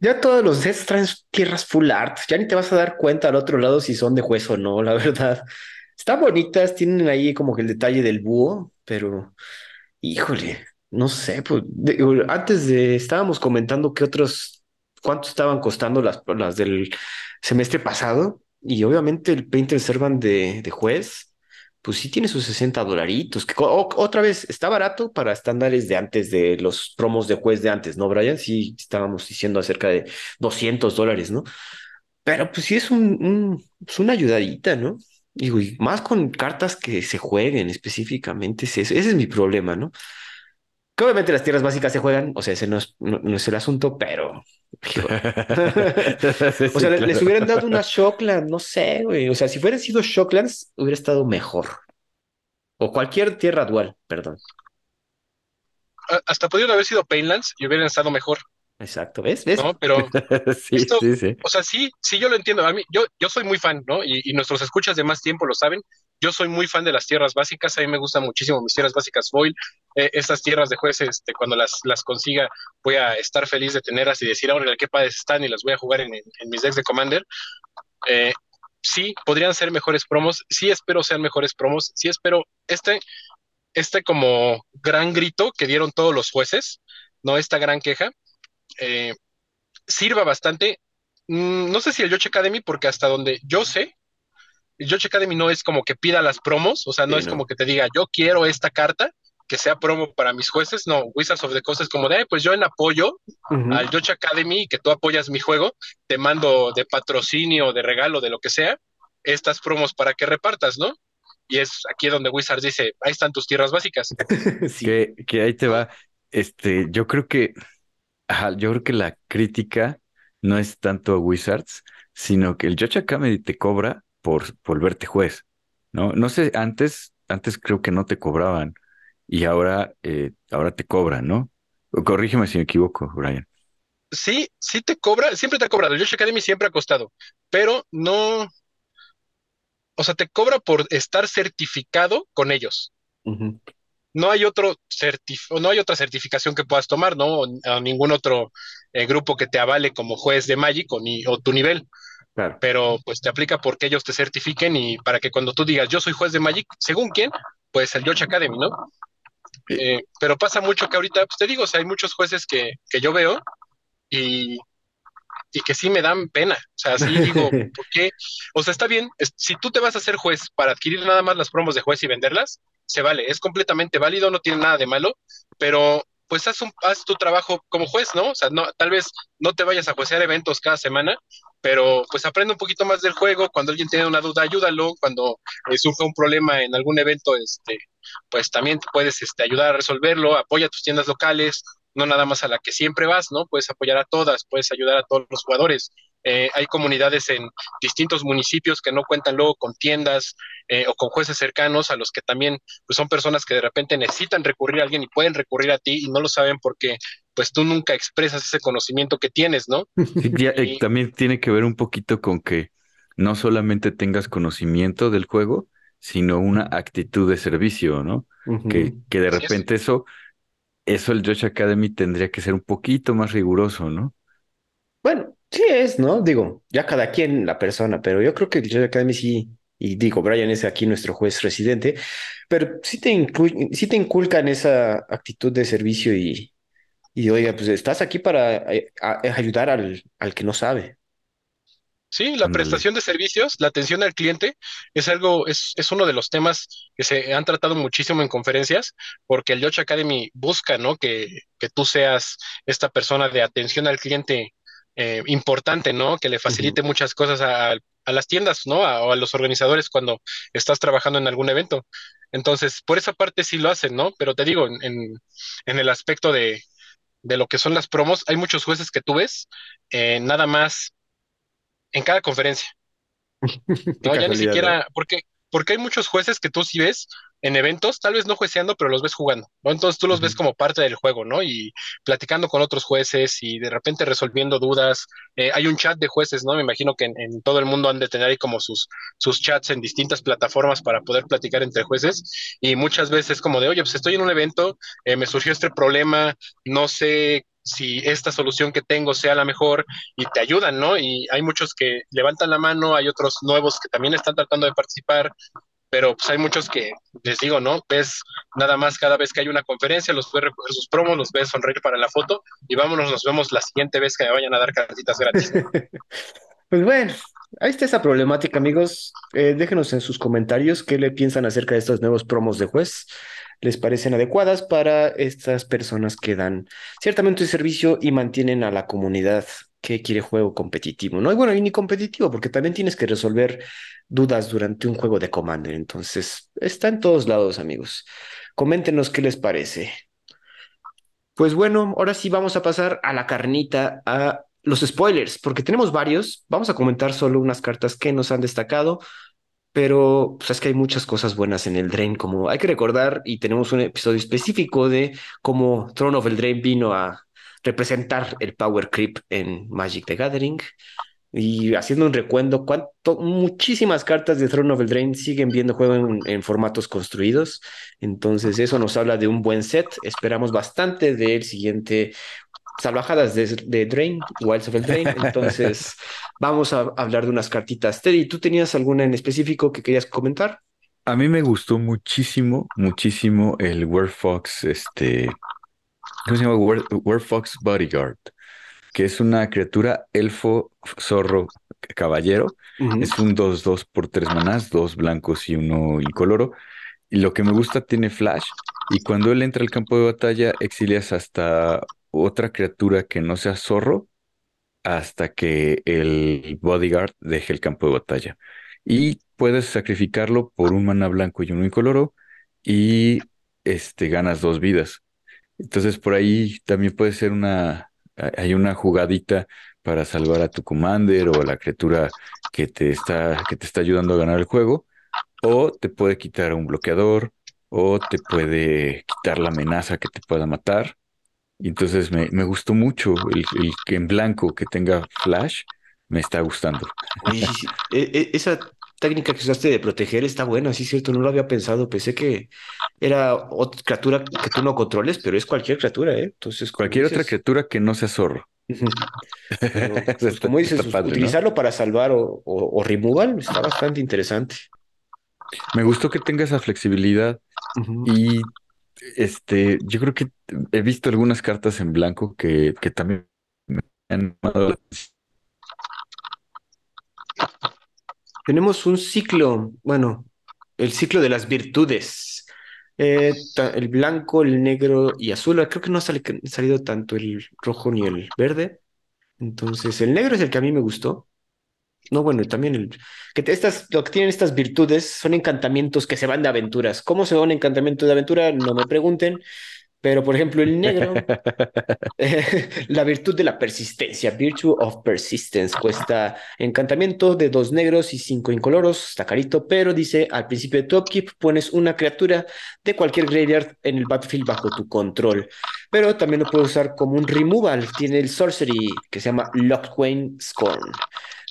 ya todos los sets traen tierras full art, ya ni te vas a dar cuenta al otro lado si son de juez o no, [LAUGHS] la verdad. Están bonitas, tienen ahí como que el detalle del búho, pero, híjole, no sé, pues, antes de, estábamos comentando que otros, cuánto estaban costando las, las del semestre pasado, y obviamente el Painter Servant de, de juez pues sí tiene sus 60 dolaritos. Que, otra vez, está barato para estándares de antes de los promos de juez de antes, ¿no, Brian? Sí, estábamos diciendo acerca de 200 dólares, ¿no? Pero pues sí es un, es una ayudadita, ¿no? Digo, y más con cartas que se jueguen específicamente, ese, ese es mi problema, ¿no? Que obviamente las tierras básicas se juegan, o sea, ese no es, no, es el asunto, pero. [LAUGHS] o sea, les hubieran dado una Shockland, no sé, güey. O sea, si hubieran sido Shocklands, hubiera estado mejor. O cualquier tierra dual, perdón. Hasta pudieron haber sido Painlands y hubieran estado mejor. Exacto, ¿ves? ¿Ves? No, pero [LAUGHS] sí, sí, sí. o sea, sí, sí, yo lo entiendo. A mí, yo, yo soy muy fan, ¿no? Y, y, nuestros escuchas de más tiempo lo saben. Yo soy muy fan de las tierras básicas. A mí me gustan muchísimo mis tierras básicas foil. Eh, estas tierras de jueces, este, cuando las, las consiga, voy a estar feliz de tenerlas y decir, ahora, qué padres están y las voy a jugar en, en, mis decks de Commander. Eh, sí, podrían ser mejores promos. Sí, espero sean mejores promos. Sí, espero este, este como gran grito que dieron todos los jueces, ¿no? Esta gran queja eh, sirva bastante. Mm, no sé si el Yoche Academy, porque hasta donde yo sé, el Yoche Academy no es como que pida las promos, o sea, no es como que te diga, yo quiero esta carta, que sea promo para mis jueces, no, Wizards of the Coast es como de, pues yo en apoyo al Yoche Academy, que tú apoyas mi juego, te mando de patrocinio, de regalo, de lo que sea, estas promos para que repartas, ¿no? Y es aquí donde Wizards dice, ahí están tus tierras básicas. [LAUGHS] que, que ahí te va. Este, yo creo que yo creo que la crítica no es tanto a Wizards, sino que el Judge Academy te cobra por volverte juez, ¿no? No sé, antes, antes creo que no te cobraban y ahora, eh, ahora te cobran, ¿no? Corrígeme si me equivoco, Brian. Sí, sí te cobra, siempre te ha cobrado. El Josh Academy siempre ha costado, pero no, o sea, te cobra por estar certificado con ellos no hay otro no hay otra certificación que puedas tomar, ¿no? O, ningún otro eh, grupo que te avale como juez de Magic o, ni, o tu nivel. Pero pues te aplica porque ellos te certifiquen y para que cuando tú digas yo soy juez de Magic, según quién, pues el Yoch Academy, ¿no? Eh, pero pasa mucho que ahorita, pues te digo, o sea, hay muchos jueces que, que yo veo y, y que sí me dan pena. O sea, sí digo, [LAUGHS] ¿por qué? O sea, está bien, si tú te vas a hacer juez para adquirir nada más las promos de juez y venderlas, se vale, es completamente válido, no tiene nada de malo, pero pues haz, un, haz tu trabajo como juez, ¿no? O sea, no, tal vez no te vayas a juecear eventos cada semana, pero pues aprende un poquito más del juego. Cuando alguien tiene una duda, ayúdalo. Cuando eh, surge un problema en algún evento, este, pues también puedes este, ayudar a resolverlo. Apoya tus tiendas locales, no nada más a la que siempre vas, ¿no? Puedes apoyar a todas, puedes ayudar a todos los jugadores. Eh, hay comunidades en distintos municipios que no cuentan luego con tiendas eh, o con jueces cercanos a los que también pues, son personas que de repente necesitan recurrir a alguien y pueden recurrir a ti y no lo saben porque pues tú nunca expresas ese conocimiento que tienes, ¿no? [LAUGHS] Eh, también tiene que ver un poquito con que no solamente tengas conocimiento del juego, sino una actitud de servicio, ¿no? que, que de repente eso eso el Josh Academy tendría que ser un poquito más riguroso, ¿no? Bueno, sí es, ¿no? Digo, ya cada quien la persona, pero yo creo que el Josh Academy sí, y digo, Brian es aquí nuestro juez residente, pero sí te, sí te inculcan esa actitud de servicio y, y oiga, pues estás aquí para eh, ayudar al, al que no sabe. Sí, la prestación de servicios, la atención al cliente es algo, es, es, uno de los temas que se han tratado muchísimo en conferencias, porque el Yoch Academy busca, ¿no? Que, que tú seas esta persona de atención al cliente eh, importante, ¿no? Que le facilite muchas cosas a, a, las tiendas, ¿no? A, o a los organizadores cuando estás trabajando en algún evento. Entonces, por esa parte sí lo hacen, ¿no? Pero te digo, en, en el aspecto de, de lo que son las promos, hay muchos jueces que tú ves, eh, nada más en cada conferencia. [LAUGHS] no, ya ni siquiera, porque, porque hay muchos jueces que tú sí ves en eventos, tal vez no jueceando, pero los ves jugando, ¿no? Entonces tú los ves como parte del juego, ¿no? Y platicando con otros jueces y de repente resolviendo dudas. Eh, hay un chat de jueces, ¿no? Me imagino que en, todo el mundo han de tener ahí como sus, sus chats en distintas plataformas para poder platicar entre jueces. Y muchas veces como de, oye, pues estoy en un evento, eh, me surgió este problema, no sé si esta solución que tengo sea la mejor y te ayudan, ¿no? Y hay muchos que levantan la mano, hay otros nuevos que también están tratando de participar, pero pues hay muchos que, les digo, ¿no? Ves nada más cada vez que hay una conferencia, los ves recoger sus promos, los ves sonreír para la foto y vámonos, nos vemos la siguiente vez que me vayan a dar cartitas gratis. [LAUGHS] pues bueno, ahí está esa problemática, amigos. Eh, déjenos en sus comentarios qué le piensan acerca de estos nuevos promos de juez les parecen adecuadas para estas personas que dan ciertamente servicio y mantienen a la comunidad que quiere juego competitivo, ¿no? Y bueno, y ni competitivo, porque también tienes que resolver dudas durante un juego de Commander. Entonces, está en todos lados, amigos. Coméntenos qué les parece. Pues bueno, ahora sí vamos a pasar a la carnita, a los spoilers, porque tenemos varios. Vamos a comentar solo unas cartas que nos han destacado pero pues es que hay muchas cosas buenas en el Drain, como hay que recordar, y tenemos un episodio específico de cómo Throne of el Drain vino a representar el Power Creep en Magic the Gathering. Y haciendo un recuento, cuánto, muchísimas cartas de Throne of the Drain siguen viendo juego en, formatos construidos. Entonces, eso nos habla de un buen set. Esperamos bastante del siguiente salvajadas de, de Drain, Wilds of the Drain. Entonces, [LAUGHS] vamos a hablar de unas cartitas. Teddy, ¿tú tenías alguna en específico que querías comentar? A mí me gustó muchísimo, muchísimo el Werfox, este, ¿cómo se llama? Werfox Bodyguard, que es una criatura elfo, zorro, caballero. Es un 2-2 por 3 manás, dos blancos y uno incoloro. Y lo que me gusta, tiene flash. Y cuando él entra al campo de batalla, exilias hasta otra criatura que no sea zorro hasta que el bodyguard deje el campo de batalla. Y puedes sacrificarlo por un mana blanco y uno incoloro y este, ganas dos vidas. Entonces por ahí también puede ser una, hay una jugadita para salvar a tu commander o a la criatura que te está, que te está ayudando a ganar el juego. O te puede quitar un bloqueador, o te puede quitar la amenaza que te pueda matar. Y entonces me, me gustó mucho el, que en blanco que tenga flash, me está gustando. E, e, esa técnica que usaste de proteger está buena, sí, cierto, no lo había pensado. Pensé que era otra criatura que tú no controles, pero es cualquier criatura, ¿eh? Entonces, cualquier otra criatura que no sea zorro. [LAUGHS] Pues, como dices, utilizarlo para salvar o, o, removal está bastante interesante. Me gustó que tenga esa flexibilidad y este, yo creo que he visto algunas cartas en blanco que, que también me han Tenemos un ciclo, bueno, el ciclo de las virtudes. Eh, el blanco, el negro y azul. Creo que no ha salido tanto el rojo ni el verde. Entonces, el negro es el que a mí me gustó. No, bueno, también el que estas, lo que tienen estas virtudes son encantamientos que se van de aventuras. ¿Cómo se va un encantamiento de aventura? No me pregunten. Pero, por ejemplo, el negro, [LAUGHS] [LAUGHS] la virtud de la persistencia, Virtue of Persistence, cuesta encantamiento de dos negros y cinco incoloros, está carito, pero dice al principio de tu upkeep pones una criatura de cualquier graveyard en el battlefield bajo tu control. Pero también lo puedes usar como un removal, tiene el sorcery que se llama Lockwain Scorn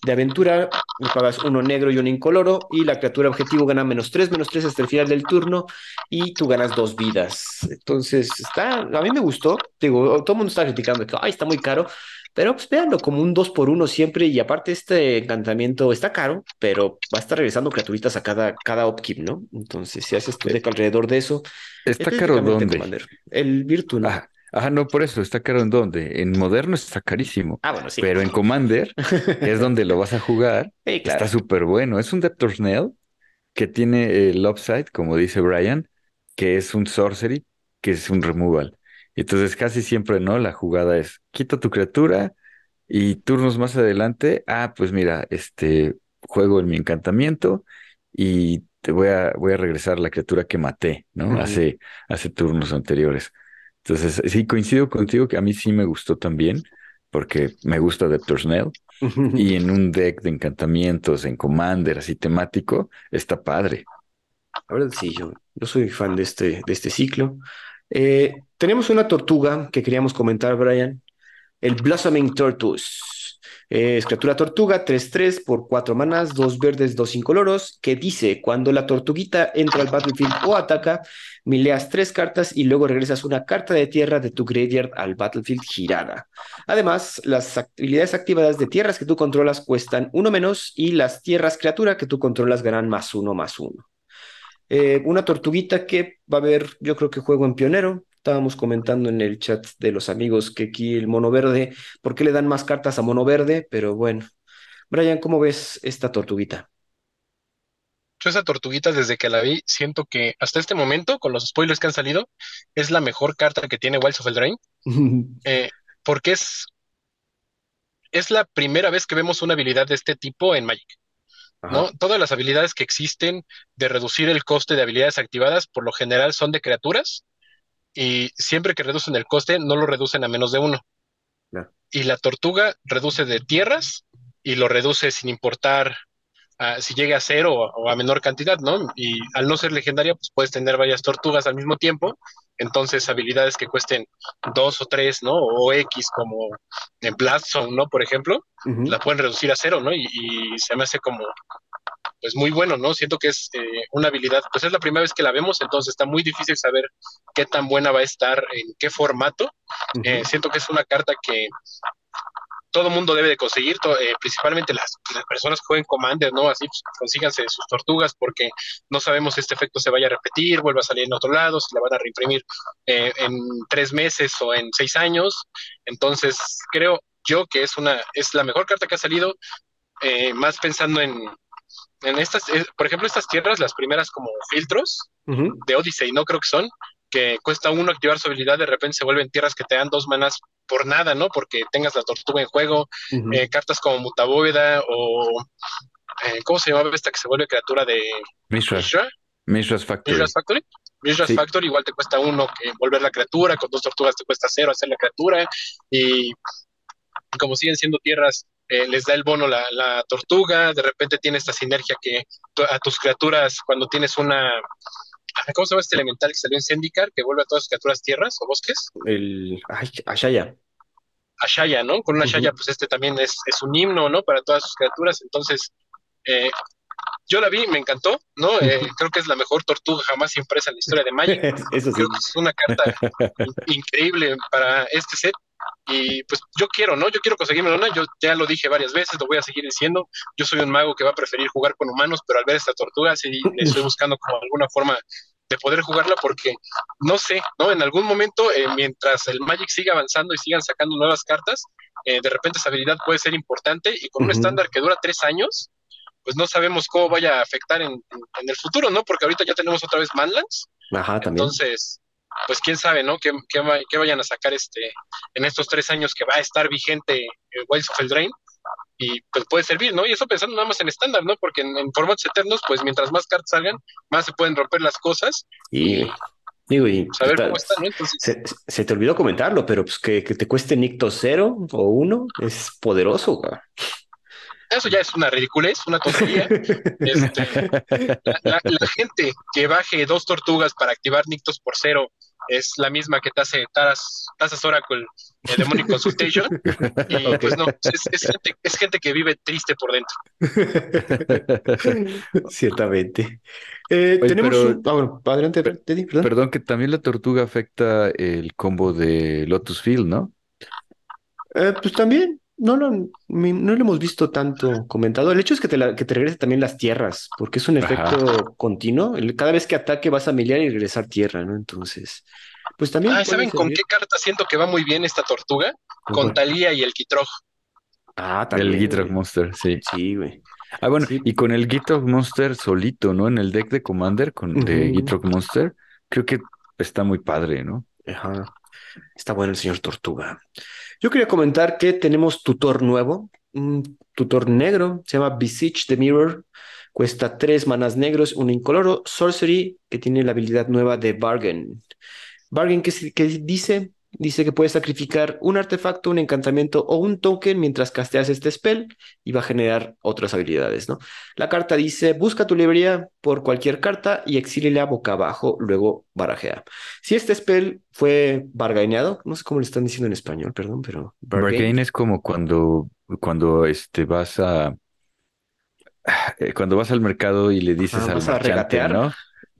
de aventura, pagas uno negro y uno incoloro, y la criatura objetivo gana menos tres, menos tres hasta el final del turno, y tú ganas dos vidas. Entonces, está, a mí me gustó, digo, todo el mundo está criticando que, ay, está muy caro, pero pues véanlo como un 2 por 1 siempre, y aparte este encantamiento está caro, pero va a estar regresando criaturitas a cada, cada upkeep, ¿no? Entonces, si haces tu deck alrededor de eso... ¿Está caro dónde? El Virtu, ¿no? Ah, Ajá, no, por eso, está caro en dónde. En Moderno está carísimo. Ah, bueno, sí. Pero en Commander, es [LAUGHS] donde lo vas a jugar, está súper bueno. Es un Deptor Snail que tiene el upside, como dice Brian, que es un sorcery, que es un removal. Entonces, casi siempre, ¿no? La jugada es quita tu criatura y turnos más adelante, ah, pues mira, este juego en mi encantamiento y te voy a, voy a regresar la criatura que maté, ¿no? hace, hace turnos anteriores. Entonces, sí, coincido contigo que a mí sí me gustó también, porque me gusta Deptor Snail. y en un deck de encantamientos, en Commander, así temático, está padre. La verdad, sí, yo, yo soy fan de este, de este ciclo. Eh, tenemos una tortuga que queríamos comentar, Brian. El Blossoming Tortoise. Es criatura tortuga, 3-3 por 4 manas, 2 verdes, 2 incoloros, que dice, cuando la tortuguita entra al battlefield o ataca, mileas 3 cartas y luego regresas una carta de tierra de tu graveyard al battlefield girada. Además, las habilidades activadas de tierras que tú controlas cuestan 1 menos y las tierras criatura que tú controlas ganan más 1 más 1. Eh, una tortuguita que va a haber, yo creo que juego en pionero, Estábamos comentando en el chat de los amigos que aquí el mono verde, ¿por qué le dan más cartas a mono verde? Pero bueno. Brian, ¿cómo ves esta tortuguita? Yo esa tortuguita desde que la vi, siento que hasta este momento, con los spoilers que han salido, es la mejor carta que tiene Wilds of Eldraine. [LAUGHS] eh, porque es, es la primera vez que vemos una habilidad de este tipo en Magic. ¿no? Todas las habilidades que existen de reducir el coste de habilidades activadas, por lo general son de criaturas y siempre que reducen el coste, no lo reducen a menos de uno. Y la tortuga reduce de tierras y lo reduce sin importar si llegue a cero o, a menor cantidad, ¿no? Y al no ser legendaria, pues puedes tener varias tortugas al mismo tiempo. Entonces, habilidades que cuesten dos o tres, ¿no? O X, como en Blast Zone, ¿no? Por ejemplo, la pueden reducir a cero, ¿no? y, se me hace como pues muy bueno, ¿no? Siento que es eh, una habilidad, pues es la primera vez que la vemos, entonces está muy difícil saber qué tan buena va a estar, en qué formato. Eh, siento que es una carta que todo mundo debe de conseguir, eh, principalmente las, personas que jueguen Commander, ¿no? Así pues, consíganse sus tortugas porque no sabemos si este efecto se vaya a repetir, vuelva a salir en otro lado, si la van a reimprimir en tres meses o en seis años. Entonces, creo yo que es una, es la mejor carta que ha salido, más pensando en, en estas, por ejemplo, estas tierras, las primeras como filtros de Odyssey, no creo que son, que cuesta uno activar su habilidad, de repente se vuelven tierras que te dan dos manas por nada, ¿no? Porque tengas la tortuga en juego, eh, cartas como Mutabóveda o... Eh, ¿Cómo se llamaba esta que se vuelve criatura de... Mishra. Mishra's Factory. Mishra's Factory. Mishra's Factory igual te cuesta uno que volver la criatura, con dos tortugas te cuesta cero hacer la criatura, y como siguen siendo tierras eh, les da el bono la, tortuga, de repente tiene esta sinergia que a tus criaturas, cuando tienes una, ¿cómo se llama este elemental que salió en Zendikar, que vuelve a todas sus criaturas tierras o bosques? El Ashaya. Ashaya, ¿no? Con una Ashaya, pues este también es, un himno, ¿no? Para todas sus criaturas, entonces... Eh, yo la vi, me encantó, ¿no? [LAUGHS] Eh, creo que es la mejor tortuga jamás impresa en la historia de Magic. [LAUGHS] Eso Creo que es una carta [LAUGHS] increíble para este set. Y pues yo quiero, ¿no? Yo quiero conseguirme una, yo ya lo dije varias veces, lo voy a seguir diciendo. Yo soy un mago que va a preferir jugar con humanos, pero al ver esta tortuga sí estoy buscando como alguna forma de poder jugarla porque no sé, ¿no? En algún momento, eh, mientras el Magic siga avanzando y sigan sacando nuevas cartas, eh, de repente esa habilidad puede ser importante y con un estándar que dura tres años, pues no sabemos cómo vaya a afectar en, en, el futuro, ¿no? Porque ahorita ya tenemos otra vez Manlands, Ajá, también. Entonces, pues quién sabe, ¿no? ¿Qué, qué, vayan a sacar este en estos tres años que va a estar vigente Wilds of Eldraine y pues puede servir, ¿no? Y eso pensando nada más en estándar, ¿no? Porque en, formatos eternos, pues mientras más cartas salgan, más se pueden romper las cosas. Y, digo, y saber cómo están, ¿no? se, te olvidó comentarlo, pero pues que, te cueste Nicto cero o uno es poderoso, güey. Eso ya es una ridiculez, una tontería. [LAUGHS] Este, la, gente que baje dos tortugas para activar Nictos por cero es la misma que te hace Tazas Oracle el Demonic Consultation. Y pues no, es, gente, que vive triste por dentro. [LAUGHS] Ciertamente. Eh, tenemos ah, adelante, perdón. perdón, que también la tortuga afecta el combo de Lotus Field, ¿no? Eh, pues también, no lo, no lo hemos visto tanto comentado. El hecho es que te, que te regrese también las tierras, porque es un efecto continuo. Cada vez que ataque vas a miliar y regresar tierra, ¿no? Entonces, pues también. Ah, ¿saben con qué carta siento que va muy bien esta tortuga? Con Talía y el Kitrog. Ah, también. El Gitrog Monster, sí. Sí, güey. Ah, bueno, y con el Gitrog Monster solito, ¿no? En el deck de Commander con de Gitrog Monster, creo que está muy padre, ¿no? Ajá. Está bueno el señor Tortuga. Yo quería comentar que tenemos tutor nuevo, un tutor negro, se llama Beseech the Mirror, cuesta tres manas negros, un incoloro, Sorcery, que tiene la habilidad nueva de Bargain. Bargain, que, que dice dice que puedes sacrificar un artefacto, un encantamiento o un token mientras casteas este spell y va a generar otras habilidades, ¿no? La carta dice, busca tu librería por cualquier carta y exílela boca abajo, luego barajea. Si este spell fue bargaineado, no sé cómo le están diciendo en español, perdón, pero... Bargain, es como cuando, cuando este, vas a... Eh, cuando vas al mercado y le dices ah, al marchante, ¿no?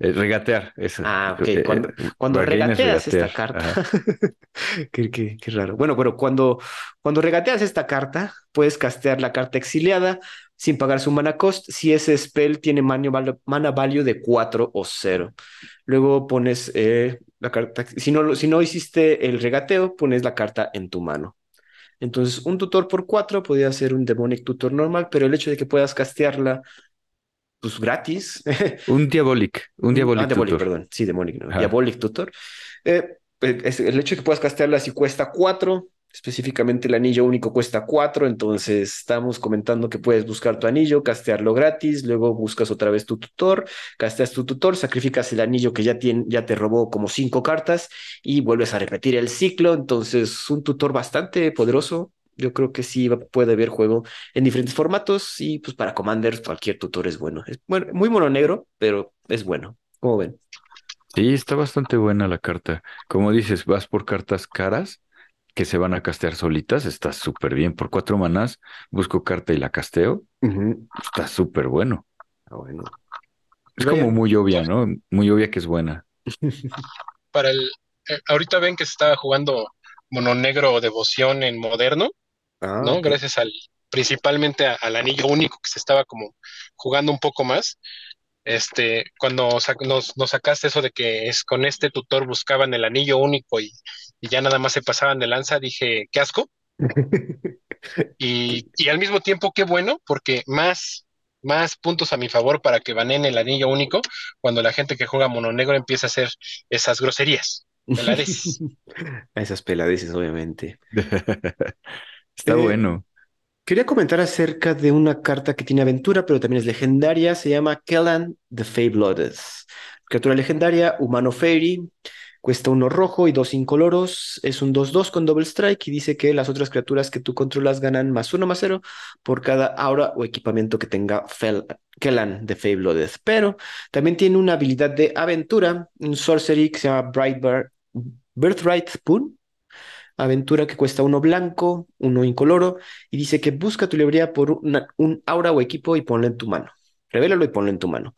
Eh, regatear, eso. Ah, ok. Eh, cuando, eh, cuando regateas esta carta. [LAUGHS] qué, qué, qué, raro. Bueno, pero cuando, cuando regateas esta carta, puedes castear la carta exiliada sin pagar su mana cost si ese spell tiene mana value de 4 o 0. Luego pones la carta. Si no, si no hiciste el regateo, pones la carta en tu mano. Entonces, un tutor por 4 podría ser un Demonic Tutor normal, pero el hecho de que puedas castearla pues gratis. [LAUGHS] Un Diabolic, un Diabolic, ah, Diabolic perdón. Sí, Demonic, no. Diabolic Tutor. Eh, el hecho de que puedas castearla si cuesta cuatro, específicamente el anillo único cuesta cuatro, entonces estamos comentando que puedes buscar tu anillo, castearlo gratis, luego buscas otra vez tu tutor, casteas tu tutor, sacrificas el anillo que ya, tiene, ya te robó como cinco cartas y vuelves a repetir el ciclo, entonces un tutor bastante poderoso, yo creo que sí puede haber juego en diferentes formatos y pues para Commander cualquier tutor es bueno. Es bueno, muy mono negro, pero es bueno. ¿Cómo ven? Sí, está bastante buena la carta. Como dices, vas por cartas caras que se van a castear solitas, está súper bien. Por cuatro manás, busco carta y la casteo. Está súper bueno. Ah, bueno. Es como muy obvia, ¿no? Muy obvia que es buena. [LAUGHS] Para el, eh, ahorita ven que se estaba jugando mono negro devoción en moderno. Ah, ¿no? Gracias al, principalmente al anillo único que se estaba como jugando un poco más. Este, cuando nos, nos, sacaste eso de que es con este tutor buscaban el anillo único y, ya nada más se pasaban de lanza, dije, qué asco. [LAUGHS] y, y, al mismo tiempo, qué bueno, porque más, más puntos a mi favor para que banen el anillo único cuando la gente que juega mono negro empieza a hacer esas groserías. [LAUGHS] Esas peladeces, obviamente. [LAUGHS] Está eh, bueno. Quería comentar acerca de una carta que tiene aventura, pero también es legendaria. Se llama Kellan the Blooded. Criatura legendaria, humano fairy. Cuesta uno rojo y dos incoloros. Es un 2-2 con double strike y dice que las otras criaturas que tú controlas ganan más uno más cero por cada aura o equipamiento que tenga Kellan de Blooded. Pero también tiene una habilidad de aventura, un sorcery que se llama Birthright Spoon aventura que cuesta uno blanco, uno incoloro, y dice que busca tu librería por un aura o equipo y ponlo en tu mano. Revélalo y ponlo en tu mano.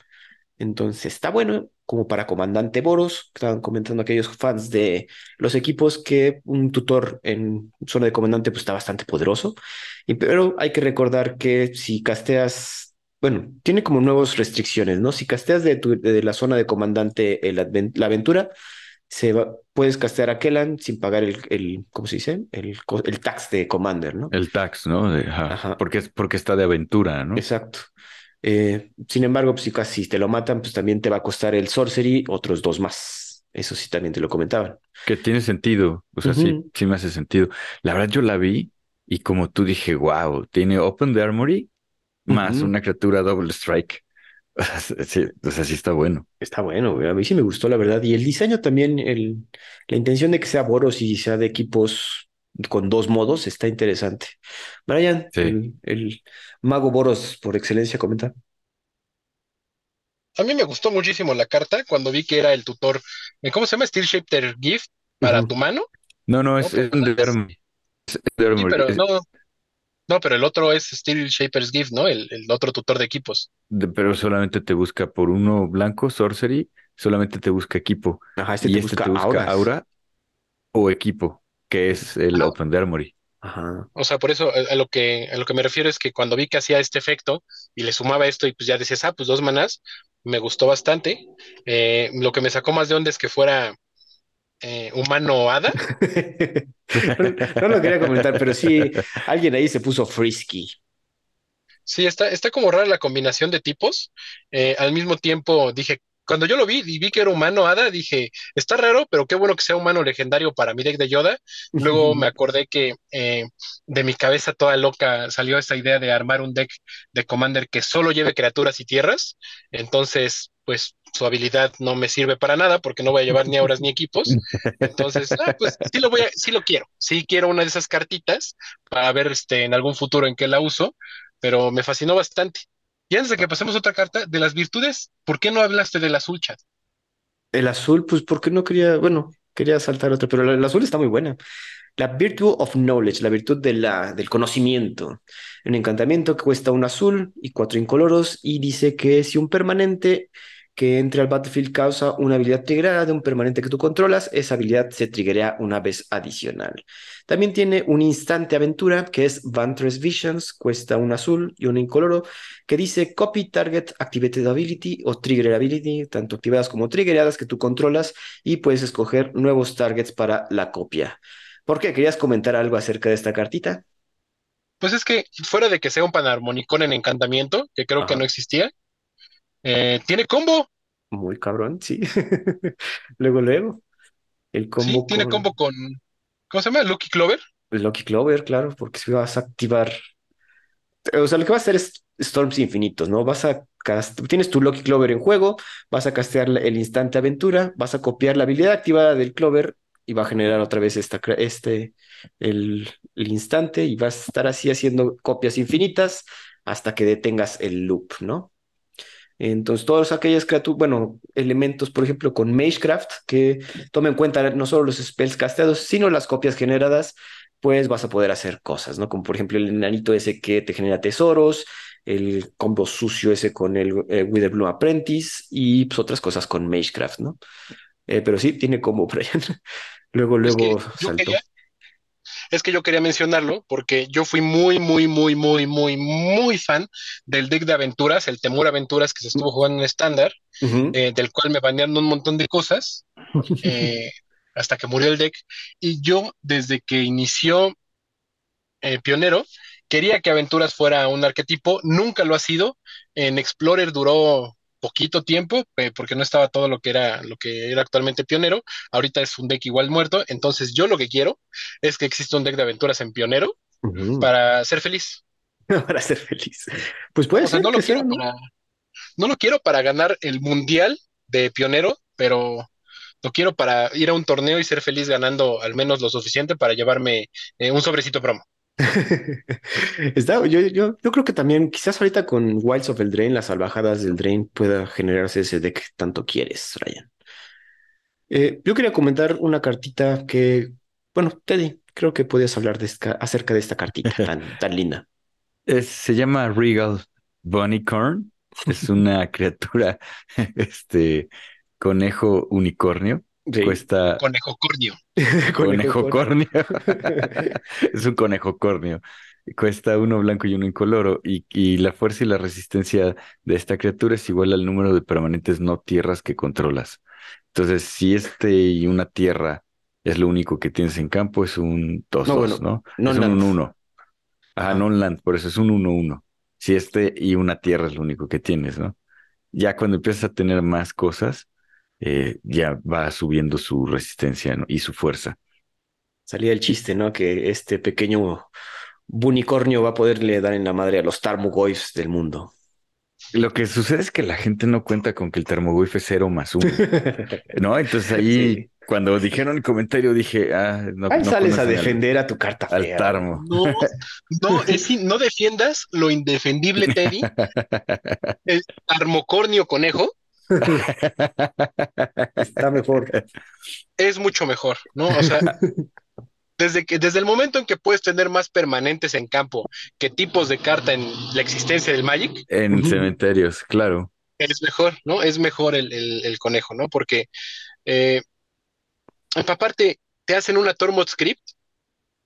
Entonces está bueno como para comandante Boros, estaban comentando aquellos fans de los equipos que un tutor en zona de comandante pues está bastante poderoso, y, pero hay que recordar que si casteas, bueno, tiene como nuevas restricciones, ¿no? Si casteas de, de la zona de comandante la aventura, se va, puedes castear a Kellan sin pagar el, el ¿cómo se dice? El, el tax de Commander, ¿no? El tax, ¿no? Porque, es, porque está de aventura, ¿no? Exacto. Eh, sin embargo, pues si casi te lo matan, pues también te va a costar el sorcery otros dos más. Eso sí también te lo comentaban. Que tiene sentido, o sea, sí, sí me hace sentido. La verdad yo la vi y como tú dije, wow, tiene Open the Armory más una criatura Double Strike. [LAUGHS] sí, o sea, sí está bueno. Está bueno, a mí sí me gustó, la verdad. Y el diseño también, el, la intención de que sea Boros y sea de equipos con dos modos, está interesante. Brian, el, mago Boros por excelencia, comenta. A mí me gustó muchísimo la carta cuando vi que era el tutor. ¿Cómo se llama? Steel Shaped Gift para tu mano. No, no, es, es, un pero no, no, pero el otro es Steel Shaper's Gift, ¿no? El, otro tutor de equipos. pero solamente te busca por uno blanco, Sorcery, solamente te busca equipo. Ajá, este y te este busca te busca aura o equipo, que es el Open de Armory. Ajá. O sea, por eso a, lo que, a lo que me refiero es que cuando vi que hacía este efecto y le sumaba esto y pues ya decías, ah, pues dos manás, me gustó bastante. Eh, lo que me sacó más de onda es que fuera eh, humano hada. [LAUGHS] no lo quería comentar, pero sí, alguien ahí se puso frisky. Sí, está, está como rara la combinación de tipos. Eh, al mismo tiempo dije, cuando yo lo vi y vi que era humano Hada, dije, está raro, pero qué bueno que sea humano legendario para mi deck de Yoda. Luego [LAUGHS] me acordé que eh, de mi cabeza toda loca salió esta idea de armar un deck de Commander que solo lleve criaturas y tierras. Entonces, pues su habilidad no me sirve para nada porque no voy a llevar ni auras ni equipos. Entonces, ah, pues sí lo voy a, sí lo quiero. Sí quiero una de esas cartitas para ver este en algún futuro en qué la uso, pero me fascinó bastante. Y antes de que pasemos a otra carta, de las virtudes, ¿por qué no hablaste del azul, chat? El azul, pues porque no quería, bueno, quería saltar otra, pero el azul está muy buena. La Virtue of Knowledge, la virtud de la, del conocimiento. Un encantamiento que cuesta un azul y cuatro incoloros y dice que si un permanente que entre al battlefield causa una habilidad triggerada de un permanente que tú controlas, esa habilidad se triggerea una vez adicional. También tiene un instante aventura que es Vantress Visions, cuesta un azul y un incoloro, que dice Copy Target Activated Ability o Trigger Ability, tanto activadas como triggeradas que tú controlas y puedes escoger nuevos targets para la copia. ¿Por qué? ¿Querías comentar algo acerca de esta cartita? Pues es que fuera de que sea un panarmonicón en encantamiento, que creo que no existía, eh, tiene combo. Muy cabrón, sí. [LAUGHS] luego, luego. El combo. Sí, tiene combo con. ¿Cómo se llama? Lucky Clover. Lucky Clover, claro, porque si vas a activar. O sea, lo que vas a hacer es Storms infinitos, ¿no? Vas a. Tienes tu Lucky Clover en juego, vas a castear el instante aventura, vas a copiar la habilidad activada del Clover y va a generar otra vez esta, este, el, el instante y vas a estar así haciendo copias infinitas hasta que detengas el loop, ¿no? Entonces, todas aquellas criaturas, bueno, elementos, por ejemplo, con Magecraft, que tomen en cuenta no solo los spells casteados, sino las copias generadas, pues vas a poder hacer cosas, ¿no? Como por ejemplo el enanito ese que te genera tesoros, el combo sucio ese con el eh, Witherbloom Apprentice y pues otras cosas con Magecraft, ¿no? Eh, pero sí, tiene combo, [LAUGHS] Brian. luego, luego saltó es que yo quería mencionarlo porque yo fui muy, muy, muy, muy, muy, muy fan del deck de aventuras, el Temur Aventuras que se estuvo jugando en estándar, eh, del cual me banearon un montón de cosas [LAUGHS] eh, hasta que murió el deck. Y yo, desde que inició eh, Pionero, quería que Aventuras fuera un arquetipo, nunca lo ha sido. En Explorer duró poquito tiempo, porque no estaba todo lo que era lo que era actualmente pionero. Ahorita es un deck igual muerto. Entonces, yo lo que quiero es que exista un deck de aventuras en pionero para ser feliz. [LAUGHS] para ser feliz. Pues puede ser. No lo, quiero para, no lo quiero para ganar el mundial de pionero, pero lo quiero para ir a un torneo y ser feliz ganando al menos lo suficiente para llevarme eh, un sobrecito promo. [LAUGHS] Está, yo, yo, yo, creo que también, quizás ahorita con Wilds of el Drain, las salvajadas del Drain, pueda generarse ese deck que tanto quieres, Ryan. Eh, yo quería comentar una cartita que, bueno, Teddy, creo que podías hablar de acerca de esta cartita [LAUGHS] tan, tan linda. se llama Regal Bunnycorn. [LAUGHS] Es una criatura, este, conejo unicornio Cuesta. Conejo cornio. [LAUGHS] conejo cornio. [LAUGHS] es un conejo cornio. Cuesta uno blanco y uno incoloro. Y, y la fuerza y la resistencia de esta criatura es igual al número de permanentes no tierras que controlas. Entonces, si este y una tierra es lo único que tienes en campo, es un 2-2, ¿no? es un 1-1. Ajá, non-land, por eso es un 1-1. Si este y una tierra es lo único que tienes, ¿no? Ya cuando empiezas a tener más cosas, eh, ya va subiendo su resistencia y su fuerza. Salía el chiste, ¿no? Que este pequeño unicornio va a poderle dar en la madre a los Tarmogoyfs del mundo. Lo que sucede es que la gente no cuenta con que el Tarmogoyf es cero más uno, ¿no? Entonces ahí, [LAUGHS] cuando dijeron el comentario, dije, ah, no. Ahí sales a defender a tu carta Al Tarmo. No, no, es, no defiendas lo indefendible, Teddy. [LAUGHS] El Tarmocornio conejo [LAUGHS] Está mejor. Es mucho mejor, ¿no? O sea, [LAUGHS] desde, que, desde el momento en que puedes tener más permanentes en campo que tipos de carta en la existencia del Magic. En cementerios, claro. Es mejor, ¿no? Es mejor el, conejo, ¿no? Porque, eh, aparte, te hacen una Tormod script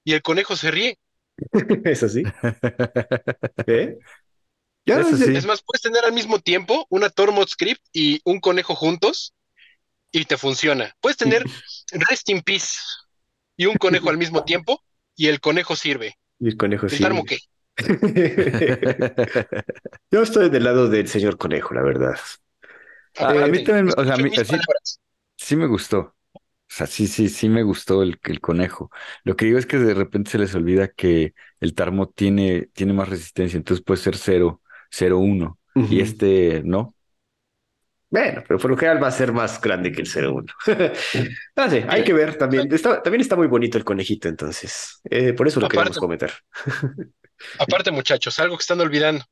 y el conejo se ríe. [LAUGHS] ¿Es así? ¿Eh? Es, más, puedes tener al mismo tiempo una Tormod script y un conejo juntos y te funciona. Puedes tener [LAUGHS] Rest in Peace y un conejo al mismo tiempo y el conejo sirve. Y el conejo sirve. qué? [LAUGHS] Yo estoy del lado del señor conejo, la verdad. A, mí también, o sea, a mí, sí, me gustó. O sea, sí, sí, sí me gustó el, el conejo. Lo que digo es que de repente se les olvida que el tarmo tiene, tiene más resistencia, entonces puede ser cero 0-1 y este no. Bueno, pero por lo general va a ser más grande que el 0-1. [LAUGHS] ah, sí, hay que ver también. Está, también está muy bonito el conejito, entonces. Eh, por eso lo queremos comentar. [LAUGHS] aparte, muchachos, algo que están olvidando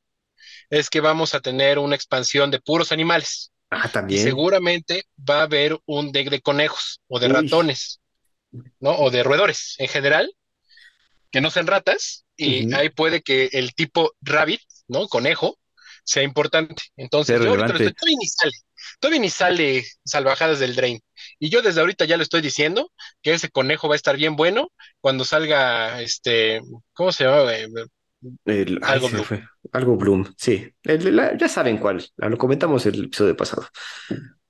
es que vamos a tener una expansión de puros animales. Ah, también. Y seguramente va a haber un deck de conejos o de ratones, ¿no? O de roedores en general, que no sean ratas, y ahí puede que el tipo rabbit ¿no? Conejo, sea importante. Entonces, yo ahorita todavía ni sale, todavía ni sale salvajadas del drain. Y yo desde ahorita ya lo estoy diciendo, que ese conejo va a estar bien bueno cuando salga, este, ¿cómo se llama? algo, Bloom. algo Bloom. sí. ya saben cuál, lo comentamos el episodio pasado.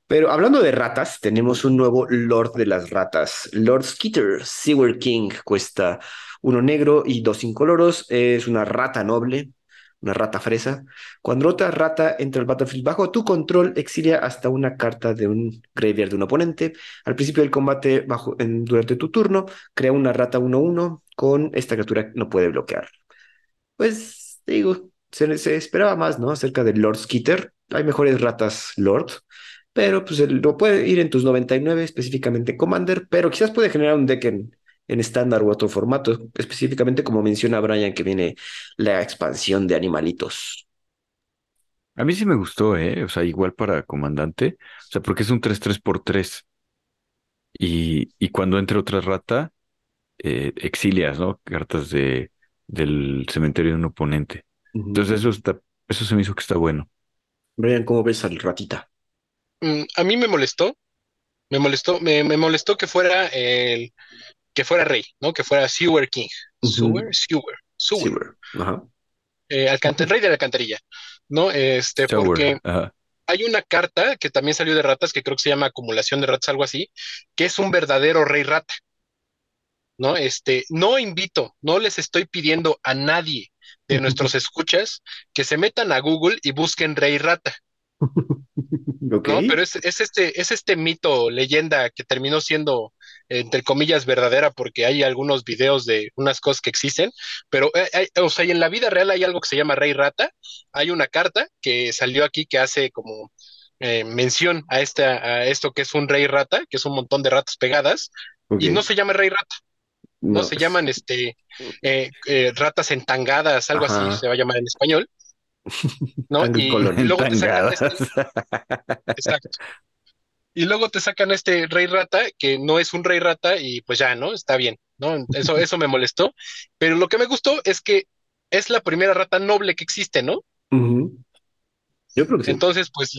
Pero hablando de ratas, tenemos un nuevo Lord de las ratas. Lord Skitter, Sewer King, cuesta uno negro y dos incoloros. Es una rata noble, una rata fresa. Cuando otra rata entra al battlefield bajo tu control, exilia hasta una carta de un graveyard de un oponente. Al principio del combate, bajo, durante tu turno, crea una rata 1-1 con esta criatura no puede bloquear. Pues, digo, se, se, esperaba más, ¿no? Acerca del Lord Skitter. Hay mejores ratas Lord, pero pues lo puede ir en tus 99, específicamente Commander, pero quizás puede generar un deck en, en estándar u otro formato, específicamente como menciona Brian, que viene la expansión de animalitos. A mí sí me gustó, ¿eh? O sea, igual para comandante, o sea, porque es un 3-3 por 3. Y, y cuando entre otra rata, eh, exilias, ¿no? Cartas de, del cementerio de un oponente. Entonces eso está, eso se me hizo que está bueno. Brian, ¿cómo ves al ratita? Mm, a mí me molestó, me molestó, me, me molestó que fuera el, que fuera rey, ¿no? Que fuera Sewer King. Sewer, Sewer, Sewer. Eh, rey de la alcantarilla, ¿no? Este, porque hay una carta que también salió de ratas, que creo que se llama acumulación de ratas, algo así, que es un verdadero rey rata. ¿No? Este, no invito, no les estoy pidiendo a nadie de [LAUGHS] nuestros escuchas que se metan a Google y busquen rey rata. [LAUGHS] ¿no? Pero es, este, es este mito, leyenda que terminó siendo, entre comillas, verdadera, porque hay algunos videos de unas cosas que existen, pero, eh, o sea, en la vida real hay algo que se llama Rey Rata. Hay una carta que salió aquí que hace como eh, mención a, esta, a esto que es un Rey Rata, que es un montón de ratas pegadas, y no se llama Rey Rata. No, se pues, llaman este eh, ratas entangadas, algo así se va a llamar en español. ¿no? [LAUGHS] Y, luego te sacan este... [LAUGHS] Exacto. Y luego te sacan este rey rata, que no es un rey rata, y pues ya, ¿no? Está bien, ¿no? Eso, [LAUGHS] eso me molestó. Pero lo que me gustó es que es la primera rata noble que existe, ¿no? Yo creo que sí. Entonces, pues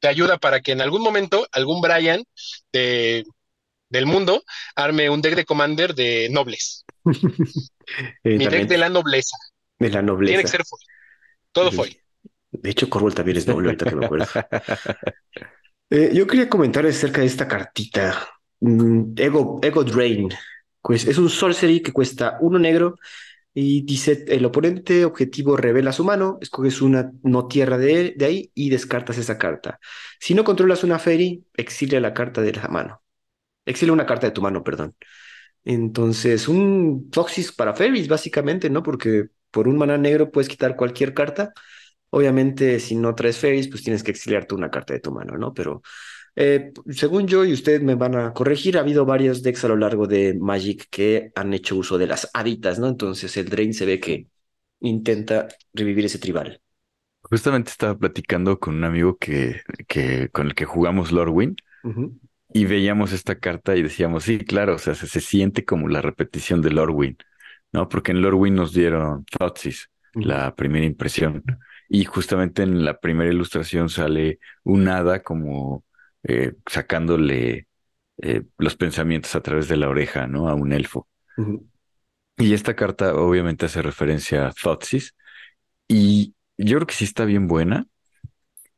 te ayuda para que en algún momento algún Brian de, del mundo arme un deck de commander de nobles. [LAUGHS] Mi deck de la nobleza. De la nobleza. Tiene que ser todo fue. De hecho, Corwell también es noble, ahorita que me acuerdo. [LAUGHS] Eh, yo quería comentar acerca de esta cartita. Mm, Ego, Ego Drain. Pues es un sorcery que cuesta uno negro Y dice, el oponente objetivo revela su mano, escoges una no tierra de, de ahí y descartas esa carta. Si no controlas una Fairy, exilia la carta de la mano. Exilia una carta de tu mano, perdón. Entonces, un Toxis para Fairies, básicamente, ¿no? Porque por un mana negro puedes quitar cualquier carta. Obviamente, si no traes Fairies, pues tienes que exiliarte una carta de tu mano, ¿no? Pero eh, según yo, y ustedes me van a corregir, ha habido varios decks a lo largo de Magic que han hecho uso de las haditas, ¿no? Entonces el Drain se ve que intenta revivir ese tribal. Justamente estaba platicando con un amigo que, que con el que jugamos Lord y veíamos esta carta y decíamos, sí, claro, o sea, se, siente como la repetición de Lord ¿no? Porque en Lord nos dieron Thoughtseize, la primera impresión. Y justamente en la primera ilustración sale un hada como eh, sacándole eh, los pensamientos a través de la oreja, ¿no? A un elfo. Y esta carta obviamente hace referencia a Thoughtseize y yo creo que sí está bien buena.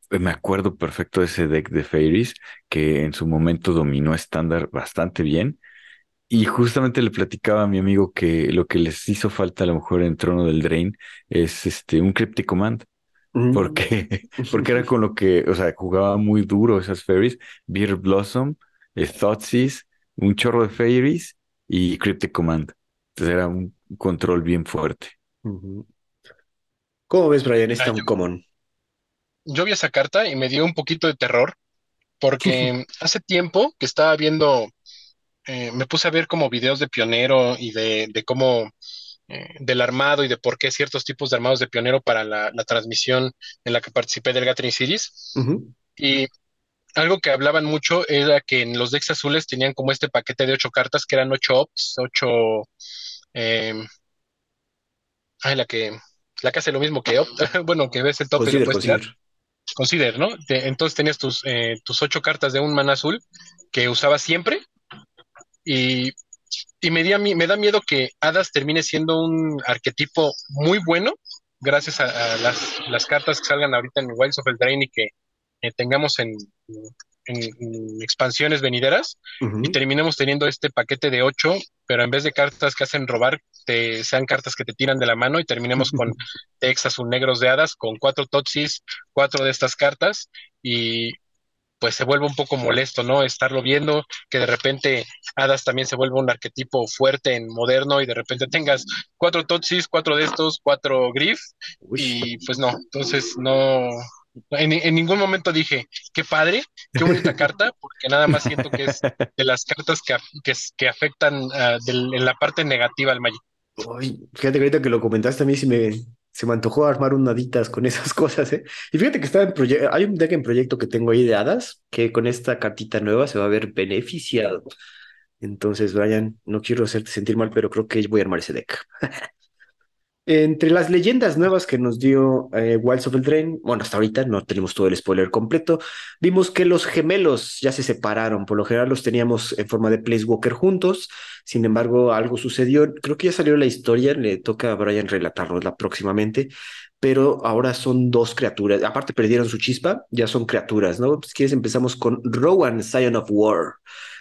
Me acuerdo perfecto de ese deck de Fairies que en su momento dominó estándar bastante bien. Y justamente le platicaba a mi amigo que lo que les hizo falta a lo mejor en Trono del Drain es este un Cryptic Command porque, [LAUGHS] porque era con lo que, o sea, jugaba muy duro esas fairies, Beer Blossom, eh, Thoughtseize, un chorro de fairies y Cryptic Command. Entonces era un control bien fuerte. ¿Cómo ves, Brian? Está un común. Yo vi esa carta y me dio un poquito de terror porque [LAUGHS] hace tiempo que estaba viendo, eh, me puse a ver como videos de pionero y de, de cómo eh, del armado y de por qué ciertos tipos de armados de pionero para la, transmisión en la que participé del Gathering Series. Y algo que hablaban mucho era que en los decks azules tenían como este paquete de ocho cartas que eran ocho ops, ocho... Eh, ay, la que, la que hace lo mismo que opt, [LAUGHS] bueno, que ves el top y lo puedes tirar. Consider, ¿no? entonces tenías tus, eh, tus ocho cartas de un mana azul que usabas siempre y y me, me da miedo que Hadas termine siendo un arquetipo muy bueno gracias a, las, cartas que salgan ahorita en Wilds of Eldraine y que tengamos en, expansiones venideras y terminemos teniendo este paquete de ocho, pero en vez de cartas que hacen robar, te, sean cartas que te tiran de la mano y terminemos con [LAUGHS] decks azul negros de hadas, con cuatro Totsis, cuatro de estas cartas y pues se vuelve un poco molesto, ¿no? Estarlo viendo, que de repente Hadas también se vuelve un arquetipo fuerte en moderno y de repente tengas cuatro Totsis, cuatro de estos, cuatro Griff y pues no, entonces no, en, ningún momento dije, qué padre, qué bonita [LAUGHS] carta, porque nada más siento que es de las cartas que, que, afectan uh, en la parte negativa al Magic. fíjate que ahorita que lo comentaste a mí sí me, se me antojó armar un haditas con esas [LAUGHS] cosas, ¿eh? Y fíjate que está en hay un deck en proyecto que tengo ahí de hadas que con esta cartita nueva se va a ver beneficiado. Entonces, Brian, no quiero hacerte sentir mal, pero creo que voy a armar ese deck. [LAUGHS] Entre las leyendas nuevas que nos dio eh, Wilds of Eldraine, bueno, hasta ahorita no tenemos todo el spoiler completo, vimos que los gemelos ya se separaron, por lo general los teníamos en forma de Placewalker juntos, sin embargo algo sucedió, creo que ya salió la historia, le toca a Brian relatarla próximamente, pero ahora son dos criaturas, aparte perdieron su chispa, ya son criaturas, ¿no? Si quieres empezamos con Rowan, Scion of War.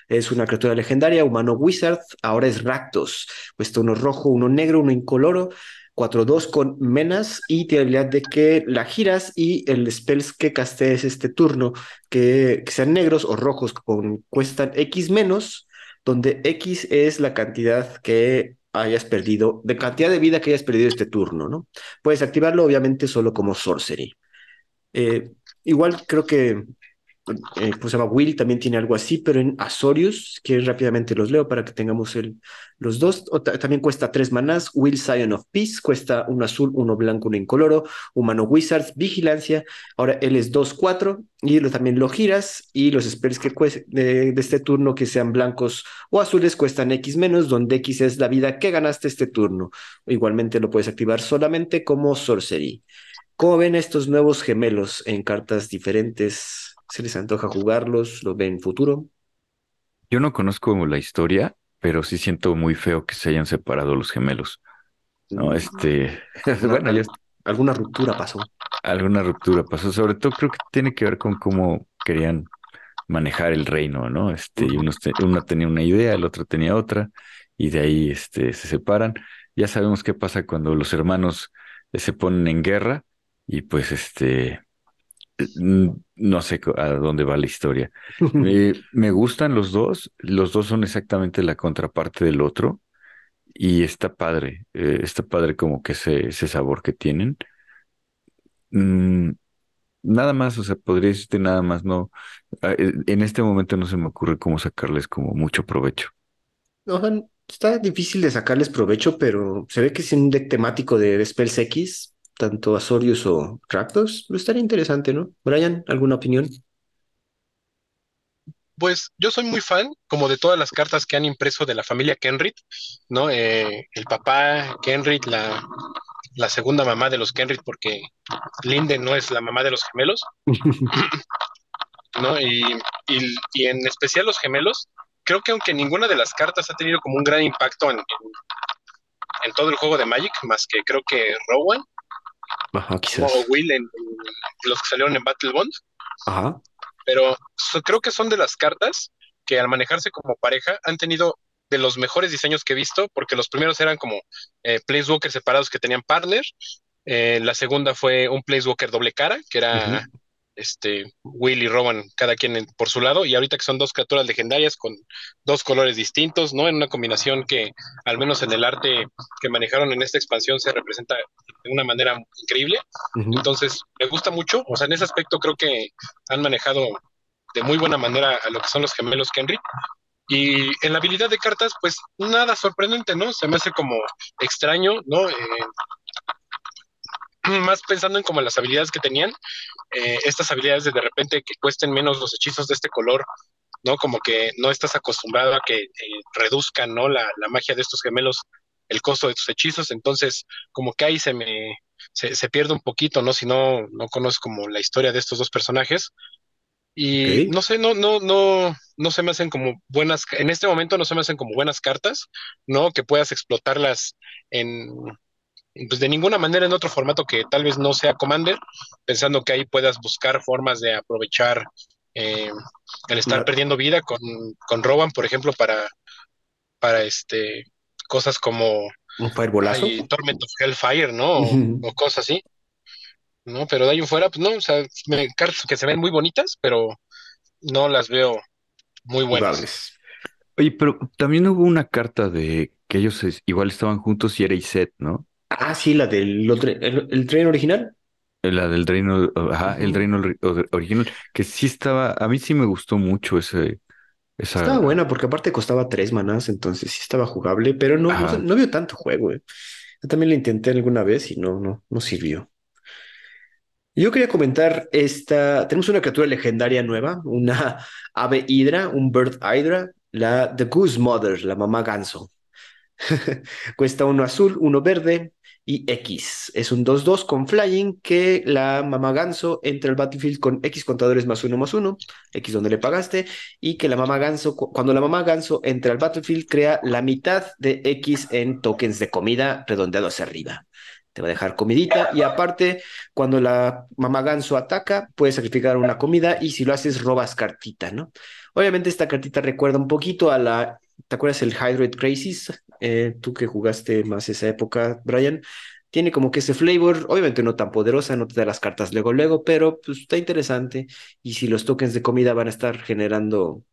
Es una criatura legendaria, humano wizard, ahora es Raktos, cuesta uno rojo, uno negro, uno incoloro, 4-2 con menas y tiene habilidad de que la giras y el spells que castees este turno, que, sean negros o rojos, cuestan X menos, donde X es la cantidad que hayas perdido, de cantidad de vida que hayas perdido este turno, ¿no? Puedes activarlo obviamente solo como sorcery. Eh, igual creo que eh, se llama? Will también tiene algo así, pero en Azorius, que rápidamente los leo para que tengamos el, los dos. también cuesta tres manás. Will Scion of Peace cuesta uno azul, uno blanco, uno incoloro. Humano Wizards, Vigilancia. Ahora él es 2-4 y también lo giras. Y los spells que de, de, este turno que sean blancos o azules cuestan X menos, donde X es la vida que ganaste este turno. Igualmente lo puedes activar solamente como Sorcery. ¿Cómo ven estos nuevos gemelos en cartas diferentes? ¿Se les antoja jugarlos? ¿Lo ven futuro? Yo no conozco la historia, pero sí siento muy feo que se hayan separado los gemelos. No, mm. este, [LAUGHS] bueno, alguna ruptura pasó. Alguna ruptura pasó, sobre todo creo que tiene que ver con cómo querían manejar el reino, ¿no? Este, y uno, tenía una idea, el otro tenía otra, y de ahí este, se separan. ya sabemos qué pasa cuando los hermanos se ponen en guerra y pues este, no sé a dónde va la historia. [LAUGHS] me gustan los dos, los dos son exactamente la contraparte del otro y está padre, eh, está padre como que ese, ese sabor que tienen. Mm, nada más, o sea, podría decirte nada más, no, ah, eh, en este momento no se me ocurre cómo sacarles como mucho provecho. No, está difícil de sacarles provecho, pero se ve que es un deck temático de Spells X, tanto Azorius o Rakdos, estaría interesante, ¿no? Brian, ¿alguna opinión? Pues yo soy muy fan, como de todas las cartas que han impreso de la familia Kenrit, ¿no? Eh, el papá Kenrit, la, la segunda mamá de los Kenrit, porque Linden no es la mamá de los gemelos, [LAUGHS] ¿no? Y, y, en especial los gemelos, creo que aunque ninguna de las cartas ha tenido como un gran impacto en, en, todo el juego de Magic, más que creo que Rowan o Will en, los que salieron en Battle Bond. Ajá. Pero creo que son de las cartas que al manejarse como pareja han tenido de los mejores diseños que he visto, porque los primeros eran como eh, Placewalker separados que tenían partner. Eh, la segunda fue un Placewalker doble cara, que era este Will y Rowan, cada quien por su lado, y ahorita que son dos criaturas legendarias con dos colores distintos, ¿no? En una combinación que, al menos en el arte que manejaron en esta expansión, se representa de una manera increíble. Entonces, me gusta mucho, o sea, en ese aspecto creo que han manejado de muy buena manera a lo que son los gemelos Kenry. Y en la habilidad de cartas, pues nada sorprendente, ¿no? Se me hace como extraño, ¿no? Eh, [CLEARS THROAT] más pensando en como las habilidades que tenían, eh, estas habilidades de de repente que cuesten menos los hechizos de este color, ¿no? Como que no estás acostumbrado a que eh, reduzcan, ¿no? La, magia de estos gemelos, el costo de tus hechizos, entonces como que ahí se me, se, pierde un poquito, ¿no? Si no, no conozco como la historia de estos dos personajes. Y no sé, no, no, no, no se me hacen como buenas, en este momento no se me hacen como buenas cartas, ¿no? Que puedas explotarlas en, pues de ninguna manera en otro formato que tal vez no sea Commander, pensando que ahí puedas buscar formas de aprovechar eh, el estar perdiendo vida con, con Roban, por ejemplo, para, para este cosas como un firebolazo. Torment of Hellfire, ¿no? O, cosas así. ¿No? Pero de ahí fuera, pues no, o sea, cartas que se ven muy bonitas, pero no las veo muy buenas. Oye, pero también hubo una carta de que ellos igual estaban juntos y era Iset, ¿no? Ah, sí, la del el, tren original. La del reino, ajá, el reino original, que sí estaba, a mí sí me gustó mucho ese, esa... Estaba buena porque aparte costaba tres manás, entonces sí estaba jugable, pero no, no, vio tanto juego. Eh. Yo también lo intenté alguna vez y no, no, no sirvió. Yo quería comentar esta, tenemos una criatura legendaria nueva, una [LAUGHS] ave hidra, un bird hydra, la The Goose Mother, la mamá ganso. [LAUGHS] Cuesta uno azul, uno verde, y X. Es un 2-2 con flying que la mamá ganso entra al battlefield con X contadores más uno más uno, X donde le pagaste, y que la mamá ganso, cuando la mamá ganso entra al battlefield, crea la mitad de X en tokens de comida redondeado hacia arriba. Te va a dejar comidita y aparte, cuando la mamá ganso ataca, puedes sacrificar una comida y si lo haces, robas cartita, ¿no? Obviamente esta cartita recuerda un poquito a la ¿Te acuerdas el Hydroid Crisis? Eh, tú que jugaste más esa época, Brian. Tiene como que ese flavor, obviamente no tan poderosa, no te da las cartas luego, luego, pero pues está interesante. Y si los tokens de comida van a estar generando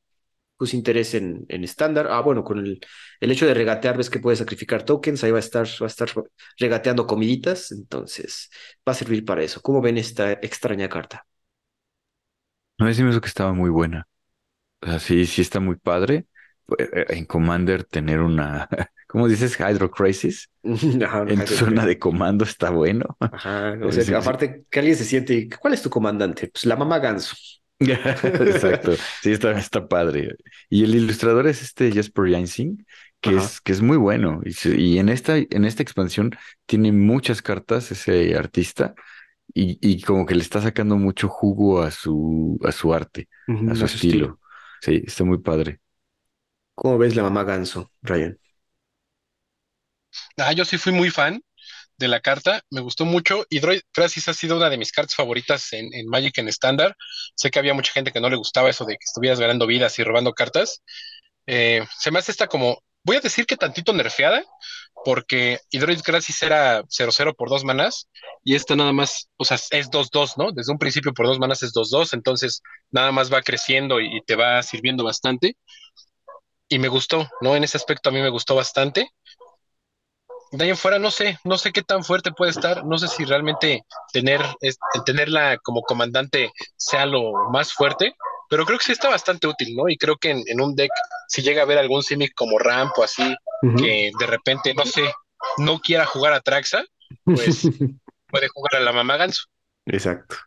pues interés en estándar. ah, bueno, con el, el hecho de regatear, ves que puedes sacrificar tokens, ahí va a estar, va a estar regateando comiditas, entonces va a servir para eso. ¿Cómo ven esta extraña carta? No, decimos que estaba muy buena. O sea, sí, sí está muy padre. Eh, en Commander tener una, [LAUGHS] ¿cómo dices? Hydro Crisis. [LAUGHS] en tu zona de comando está bueno. Ajá, o [LAUGHS] sea, aparte que alguien se siente, ¿cuál es tu comandante? Pues la mamá Ganso. Exacto, sí, está, está padre. Y el ilustrador es este Jasper Jansing, que es, que es muy bueno. Y, en, esta, en esta expansión tiene muchas cartas ese artista y, y, como que le está sacando mucho jugo a su, a su arte, a su estilo. Sí, está muy padre. ¿Cómo ves la mamá ganso, Ryan? Ah, yo sí fui muy fan de la carta, me gustó mucho y Droid Crisis ha sido una de mis cartas favoritas en, Magic en estándar. Sé que había mucha gente que no le gustaba eso de que estuvieras ganando vidas y robando cartas. Eh, se me hace esta como voy a decir que tantito nerfeada, porque Hydroid Gracis era 0-0 por dos manas, y esta nada más, o sea, es 2-2, ¿no? Desde un principio por dos manas es 2-2, entonces nada más va creciendo y, te va sirviendo bastante. Y me gustó, ¿no? En ese aspecto a mí me gustó bastante. De ahí en fuera no sé, no sé qué tan fuerte puede estar, no sé si realmente tener, tenerla como comandante sea lo más fuerte, pero creo que sí está bastante útil, ¿no? Y creo que en, un deck, si llega a haber algún Simic como Ramp o así, que de repente, no sé, no quiera jugar a Traxa, pues [LAUGHS] puede jugar a la mamá Ganso. Exacto.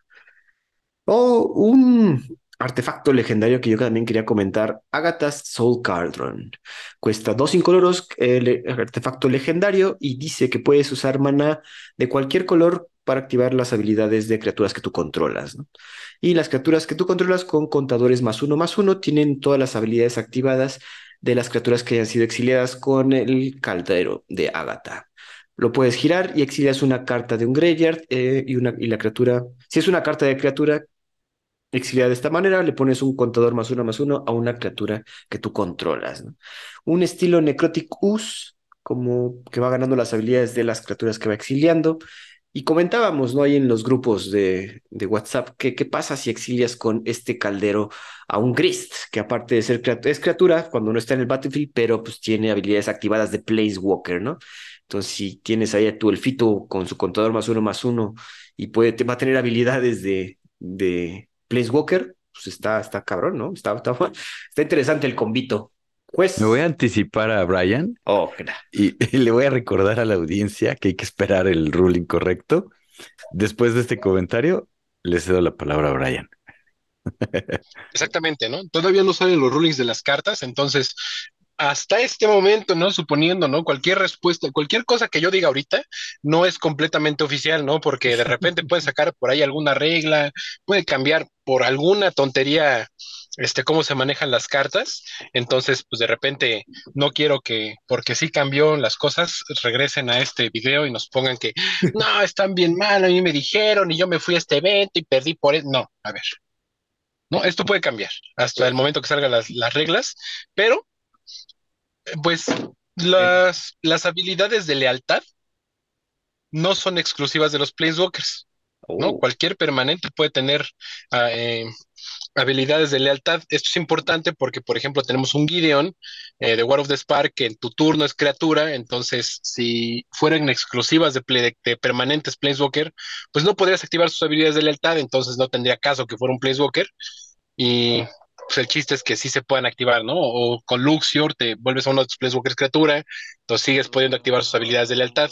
O un artefacto legendario que yo también quería comentar, Agatha's Soul Cauldron. Cuesta dos incoloros, el artefacto legendario, y dice que puedes usar mana de cualquier color para activar las habilidades de criaturas que tú controlas. Y las criaturas que tú controlas con contadores más uno más uno tienen todas las habilidades activadas de las criaturas que hayan sido exiliadas con el caldero de Agatha. Lo puedes girar y exilias una carta de un graveyard eh, y, una, y la criatura, si es una carta de criatura exiliada de esta manera, le pones un contador más uno más uno a una criatura que tú controlas. Un estilo Necrotic Us, como que va ganando las habilidades de las criaturas que va exiliando y comentábamos, ¿no? Ahí en los grupos de, de WhatsApp, que, qué pasa si exilias con este caldero a un Grist, que aparte de ser criatura, es criatura cuando no está en el battlefield, pero pues tiene habilidades activadas de Walker, ¿no? Entonces, si tienes ahí a tu elfito con su contador más uno más uno y puede, va a tener habilidades de, de Walker, pues está, está cabrón, ¿no? Está, está, [LAUGHS] está interesante el convito. Pues, Me voy a anticipar a Brian oh, y, le voy a recordar a la audiencia que hay que esperar el ruling correcto. Después de este comentario, le cedo la palabra a Brian. [LAUGHS] Exactamente, ¿no? Todavía no salen los rulings de las cartas, entonces hasta este momento, ¿no? Suponiendo, ¿no? Cualquier respuesta, cualquier cosa que yo diga ahorita no es completamente oficial, ¿no? Porque de repente puede [LAUGHS] sacar por ahí alguna regla, puede cambiar por alguna tontería este, cómo se manejan las cartas. Entonces, pues de repente no quiero que, porque sí cambió las cosas, regresen a este video y nos pongan que [LAUGHS] no, están bien mal, a mí me dijeron y yo me fui a este evento y perdí por eso. No, a ver. No, esto puede cambiar hasta el momento que salgan las, las reglas, pero pues las, las habilidades de lealtad no son exclusivas de los Planeswalkers. ¿no? Oh. Cualquier permanente puede tener ah, eh, habilidades de lealtad. Esto es importante porque, por ejemplo, tenemos un Gideon eh, de War of the Spark que en tu turno es criatura, entonces si fueran exclusivas de, de, permanentes Planeswalker, pues no podrías activar sus habilidades de lealtad, entonces no tendría caso que fuera un Planeswalker. Y pues el chiste es que sí se puedan activar, ¿no? O con Luxior te vuelves a uno de tus Planeswalkers criatura, entonces sigues pudiendo activar sus habilidades de lealtad.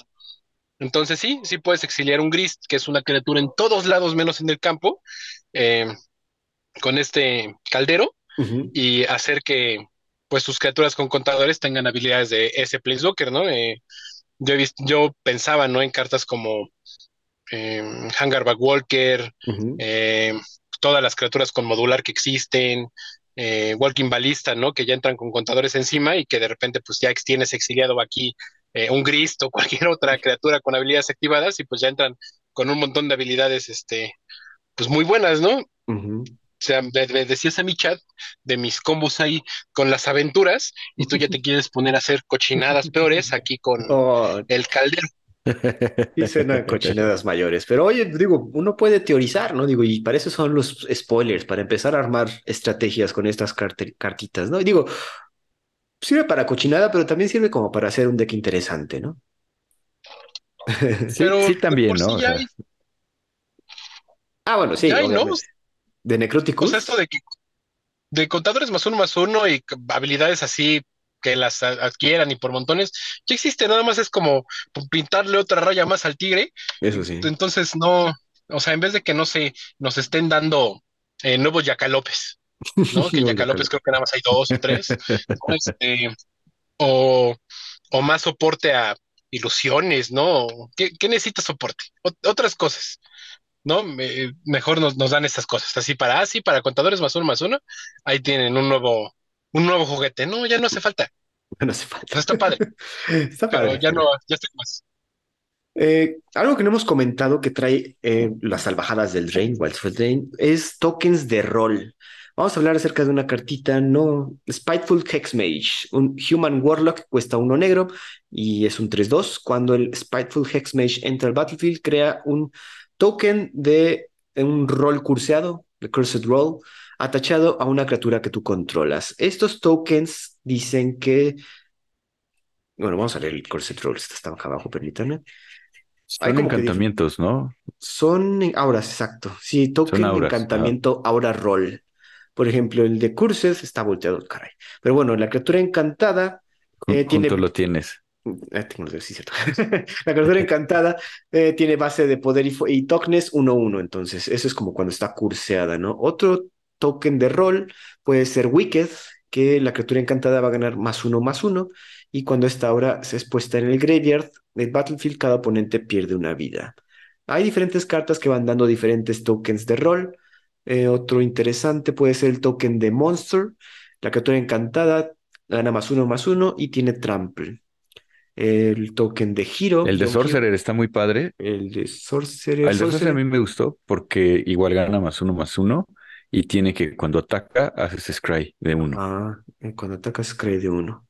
Entonces sí, sí puedes exiliar un Grist, que es una criatura en todos lados menos en el campo. Eh, con este caldero y hacer que pues sus criaturas con contadores tengan habilidades de ese Planeswalker, ¿no? Eh, yo, he visto, yo pensaba, ¿no? En cartas como eh, Hangar Walker, em, todas las criaturas con modular que existen, eh, Walking Ballista, ¿no? Que ya entran con contadores encima y que de repente pues ya tienes exiliado aquí eh, un Grist o [LAUGHS] cualquier otra criatura con habilidades activadas y pues ya entran con un montón de habilidades, este, pues muy buenas, ¿no? O sea, me, decías a mi chat de mis combos ahí con las aventuras y tú ya te [LAUGHS] quieres poner a hacer cochinadas peores aquí con oh. el caldero. Y suenan cochinadas mayores. Pero oye, digo, uno puede teorizar, ¿no? Digo, y para eso son los spoilers, para empezar a armar estrategias con estas cartitas, ¿no? Y digo, sirve para cochinada, pero también sirve como para hacer un deck interesante, ¿no? sí, también, ¿no? Ah, bueno, sí. ¿De necróticos? Pues esto de que de contadores más uno más uno y habilidades así que las adquieran y por montones, ya existe, nada más es como pintarle otra raya más al tigre. Eso sí. Entonces no, o sea, en vez de que no se nos estén dando eh, nuevos yacalopes, ¿no? [LAUGHS] Que yacalopes creo que nada más hay dos o tres. Este, o, o más soporte a ilusiones, ¿no? ¿Qué, qué necesita soporte? otras cosas. ¿no? mejor nos, nos, dan estas cosas. Así para así, para contadores más uno más uno, ahí tienen un nuevo, un nuevo juguete. No, ya no hace falta. No hace falta. está padre. [LAUGHS] está padre. Pero ya no, ya está más. Eh, algo que no hemos comentado que trae eh, las salvajadas del Drain, Wildsford Drain, es tokens de rol. Vamos a hablar acerca de una cartita, no, Spiteful Hexmage, un Human Warlock cuesta uno negro y es un 3-2. Cuando el Spiteful Hexmage entra al battlefield, crea un token de un rol curseado, de Cursed Roll, atachado a una criatura que tú controlas. Estos tokens dicen que. Bueno, vamos a leer el Cursed Roll, está acá abajo, permítanme. Son encantamientos, ¿no? Son auras, exacto. Sí, token de encantamiento aura roll. Por ejemplo, el de Curses está volteado, caray. Pero bueno, la criatura encantada eh, tiene. lo tienes? Eh, sí, cierto. [LAUGHS] la criatura [LAUGHS] encantada eh, tiene base de poder y, y tokens 1-1. Entonces, eso es como cuando está curseada, ¿no? Otro token de rol puede ser Wicked, que la criatura encantada va a ganar más uno más uno. Y cuando esta aura se es puesta en el graveyard del battlefield, cada oponente pierde una vida. Hay diferentes cartas que van dando diferentes tokens de rol. Eh, otro interesante puede ser el token de Monster. La criatura encantada gana más uno más uno y tiene trample. El token de Hero. El de Sorcerer está muy padre. El de Sorcerer. El de Sorcerer a mí me gustó porque igual gana más uno más uno y tiene que cuando ataca haces Scry de uno. Ah, eh, cuando atacas Scry de uno.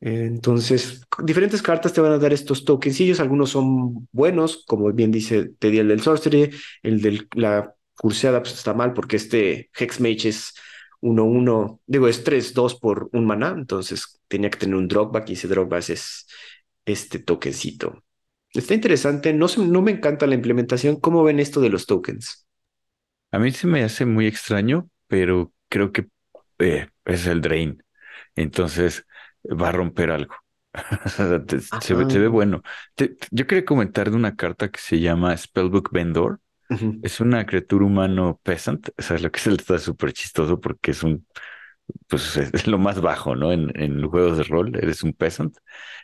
Entonces, diferentes cartas te van a dar estos tokensillos. Algunos son buenos, como bien dice te el del Sorcery. El de la curseada pues está mal porque este Hexmage es 1-1, digo, es 3-2 por un maná, entonces tenía que tener un dropback y ese dropback es este tokencito. Está interesante, no, no me encanta la implementación. ¿Cómo ven esto de los tokens? A mí se me hace muy extraño, pero creo que eh, es el drain. Entonces va a romper algo. [LAUGHS] se, ve, bueno. yo quería comentar de una carta que se llama Spellbook Vendor. Es una criatura humano peasant, o sea, lo que es el está súper chistoso porque es un, pues es lo más bajo, ¿no? En, en juegos de rol, eres un peasant.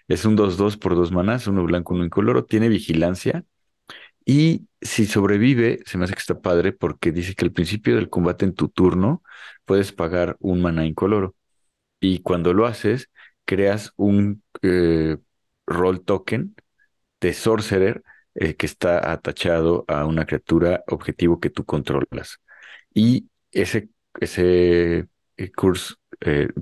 Es un 2-2 por dos manás, uno blanco, uno incoloro, tiene vigilancia y si sobrevive, se me hace que está padre porque dice que al principio del combate en tu turno puedes pagar un maná incoloro. Y cuando lo haces, creas un eh, roll token de sorcerer eh, que está atachado a una criatura objetivo que tú controlas. Y ese, ese eh, curse,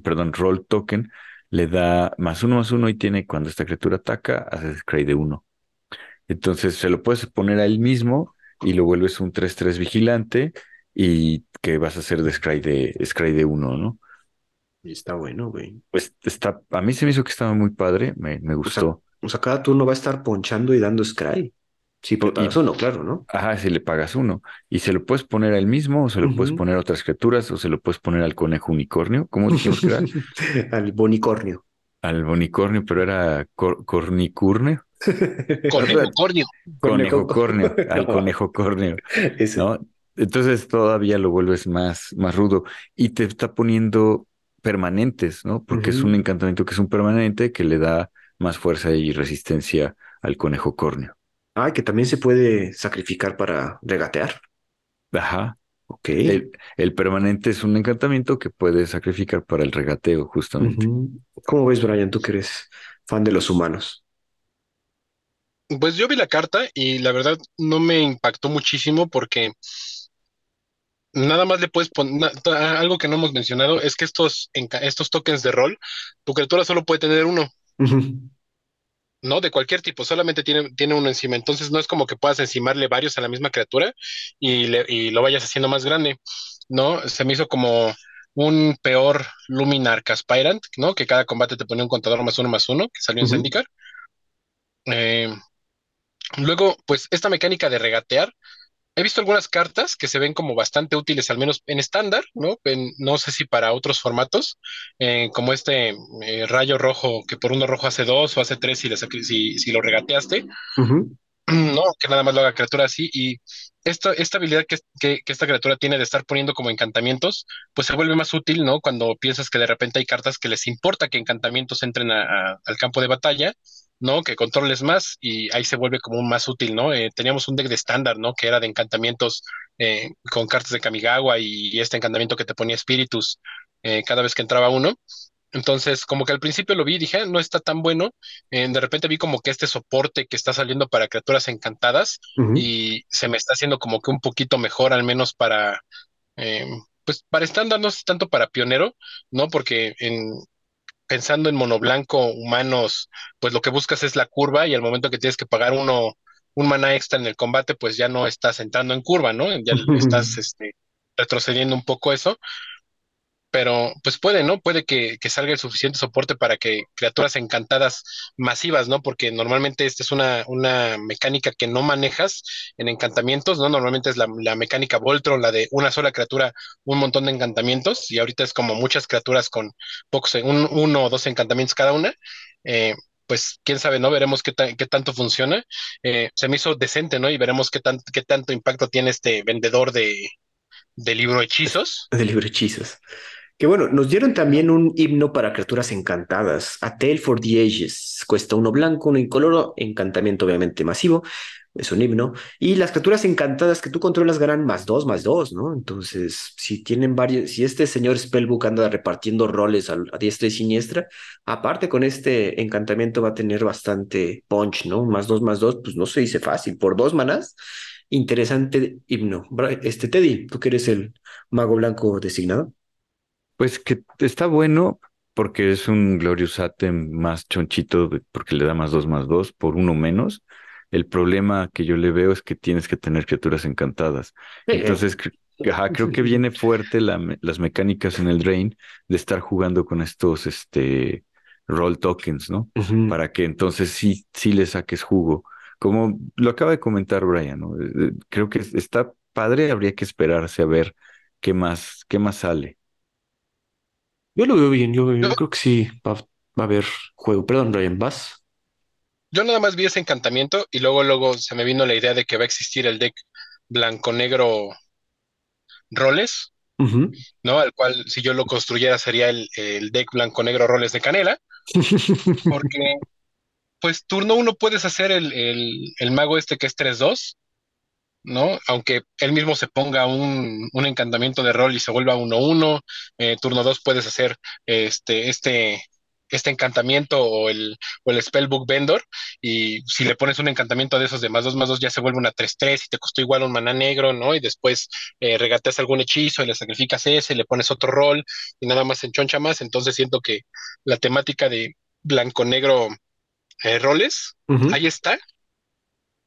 perdón, roll token le da más uno más uno y tiene cuando esta criatura ataca, haces scry de uno. Entonces se lo puedes poner a él mismo y lo vuelves un 3-3 vigilante y que vas a hacer de scry de, scry de uno, ¿no? Y está bueno, güey. Pues está, a mí se me hizo que estaba muy padre, me, me gustó. O sea, cada turno va a estar ponchando y dando scry. Sí, le pagas uno, claro, ¿no? Ajá, si le pagas uno. Y se lo puedes poner a él mismo, o se lo puedes poner a otras criaturas, o se lo puedes poner al conejo unicornio. ¿Cómo dijimos que era? [LAUGHS] al bonicornio. Al bonicornio, pero era cornicurnio. [LAUGHS] Conejo cornio. Conejo cornio, al conejo cornio. ¿no? Entonces todavía lo vuelves más, más rudo y te está poniendo permanentes, ¿no? Porque es un encantamiento que es un permanente que le da más fuerza y resistencia al conejo corneo. Ah, que también se puede sacrificar para regatear. Ajá. Ok. El, permanente es un encantamiento que puede sacrificar para el regateo, justamente. ¿Cómo ves, Brian? Tú que eres fan de los humanos. Pues yo vi la carta y la verdad no me impactó muchísimo porque nada más le puedes poner, algo que no hemos mencionado es que estos, estos tokens de rol, tu criatura solo puede tener uno. ¿no? De cualquier tipo, solamente tiene, tiene uno encima. Entonces no es como que puedas encimarle varios a la misma criatura y, y lo vayas haciendo más grande, ¿no? Se me hizo como un peor Luminar Caspirant, ¿no? Que cada combate te pone un contador más uno más uno, que salió en Zendikar. Eh, luego, pues esta mecánica de regatear, He visto algunas cartas que se ven como bastante útiles, al menos en estándar, ¿no? no sé si para otros formatos, eh, como este eh, rayo rojo que por uno rojo hace dos o hace tres si, si, si lo regateaste, ¿no? Que nada más lo haga criatura así. Y esta, esta habilidad que, que, esta criatura tiene de estar poniendo como encantamientos, pues se vuelve más útil, ¿no? Cuando piensas que de repente hay cartas que les importa que encantamientos entren al campo de batalla ¿no? Que controles más y ahí se vuelve como un más útil, ¿no? Eh, teníamos un deck de estándar, ¿no? Que era de encantamientos eh, con cartas de Kamigawa y, este encantamiento que te ponía espíritus eh, cada vez que entraba uno. Entonces, como que al principio lo vi y dije, ah, no está tan bueno. De repente vi como que este soporte que está saliendo para criaturas encantadas y se me está haciendo como que un poquito mejor, al menos para, pues para estándar, no tanto para pionero, ¿no? Porque en, pensando en monoblanco, humanos, pues lo que buscas es la curva y al momento que tienes que pagar uno, un mana extra en el combate, pues ya no estás entrando en curva, ¿no? Ya [LAUGHS] estás este, retrocediendo un poco eso pero pues puede, ¿no? Puede que, salga el suficiente soporte para que criaturas encantadas masivas, ¿no? Porque normalmente esta es una, una mecánica que no manejas en encantamientos, ¿no? Normalmente es la, mecánica Voltron, la de una sola criatura, un montón de encantamientos, y ahorita es como muchas criaturas con pocos, un, uno o dos encantamientos cada una. Eh, pues quién sabe, ¿no? Veremos qué, qué tanto funciona. Eh, se me hizo decente, ¿no? Y veremos qué, tan, qué tanto impacto tiene este vendedor de, de libro hechizos. De libro hechizos. Que bueno, nos dieron también un himno para criaturas encantadas, A Tale for the Ages. Cuesta uno blanco, uno incoloro, encantamiento obviamente masivo, es un himno. Y las criaturas encantadas que tú controlas ganan más dos, más dos, ¿no? Entonces, si tienen varios, si este señor Spellbook anda repartiendo roles a, diestra y siniestra, aparte con este encantamiento va a tener bastante punch, ¿no? Más dos, más dos, pues no se dice fácil. Por dos manas, interesante himno. Este Teddy, tú que eres el mago blanco designado. Pues que está bueno porque es un Glorious Atem más chonchito, porque le da más dos más dos por uno menos. El problema que yo le veo es que tienes que tener criaturas encantadas. Entonces, creo que viene fuerte las mecánicas en el Drain de estar jugando con estos este, roll tokens, ¿no? Para que entonces sí, sí le saques jugo. Como lo acaba de comentar Brian, ¿no? Eh, eh, creo que está padre, habría que esperarse a ver qué más, qué más sale. Yo lo veo bien, yo, creo que sí va, a haber juego. Perdón, Ryan, ¿vas? Yo nada más vi ese encantamiento y luego, luego se me vino la idea de que va a existir el deck blanco-negro roles, ¿no? Al cual si yo lo construyera sería el, el deck blanco-negro roles de canela, [LAUGHS] porque pues turno uno puedes hacer el, el, el mago este que es 3-2 ¿no? Aunque él mismo se ponga un, encantamiento de rol y se vuelva 1-1, eh, turno 2 puedes hacer este, este, este encantamiento o el, o el Spellbook Vendor, y si le pones un encantamiento de esos de más 2 más 2 ya se vuelve una 3-3 y te costó igual un maná negro, ¿no? Y después eh, regateas algún hechizo y le sacrificas ese, le pones otro rol y nada más enchoncha más, entonces siento que la temática de blanco-negro eh, roles, ahí está,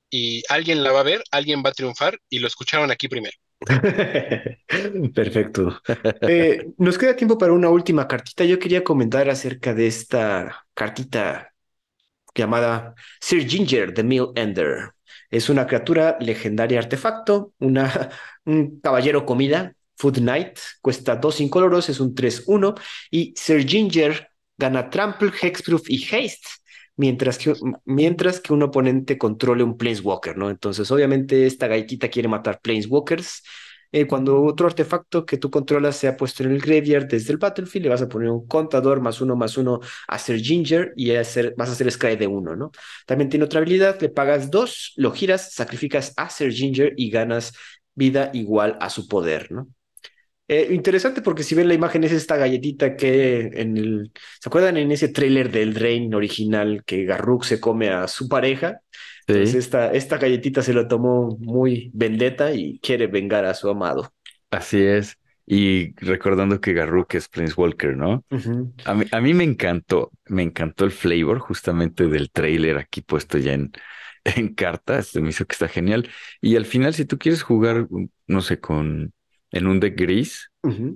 y alguien la va a ver, alguien va a triunfar y lo escucharon aquí primero. [LAUGHS] Perfecto. Eh, nos queda tiempo para una última cartita. Yo quería comentar acerca de esta cartita llamada Sir Ginger the Mill Ender. Es una criatura legendaria artefacto, una, [LAUGHS] un caballero comida, Food Knight, cuesta dos incoloros, es un 3-1 y Sir Ginger gana Trample, Hexproof y Haste mientras que, mientras que un oponente controle un Planeswalker, ¿no? Entonces, obviamente, esta galletita quiere matar Planeswalkers. Eh, cuando otro artefacto que tú controlas se ha puesto en el graveyard desde el battlefield, le vas a poner un contador más uno más uno a ser Ginger y hacer, vas a hacer Scry de uno, ¿no? También tiene otra habilidad, le pagas dos, lo giras, sacrificas a ser Ginger y ganas vida igual a su poder, ¿no? Eh, interesante porque si ven la imagen es esta galletita que en el... ¿Se acuerdan en ese tráiler del Rain original que Garruk se come a su pareja? Entonces esta, esta galletita se lo tomó muy vendetta y quiere vengar a su amado. Así es. Y recordando que Garruk es Planeswalker, ¿no? a, mí, a mí me encantó, me encantó el flavor justamente del trailer aquí puesto ya en, en carta. Se me hizo que está genial. Y al final, si tú quieres jugar, no sé, con en un deck gris,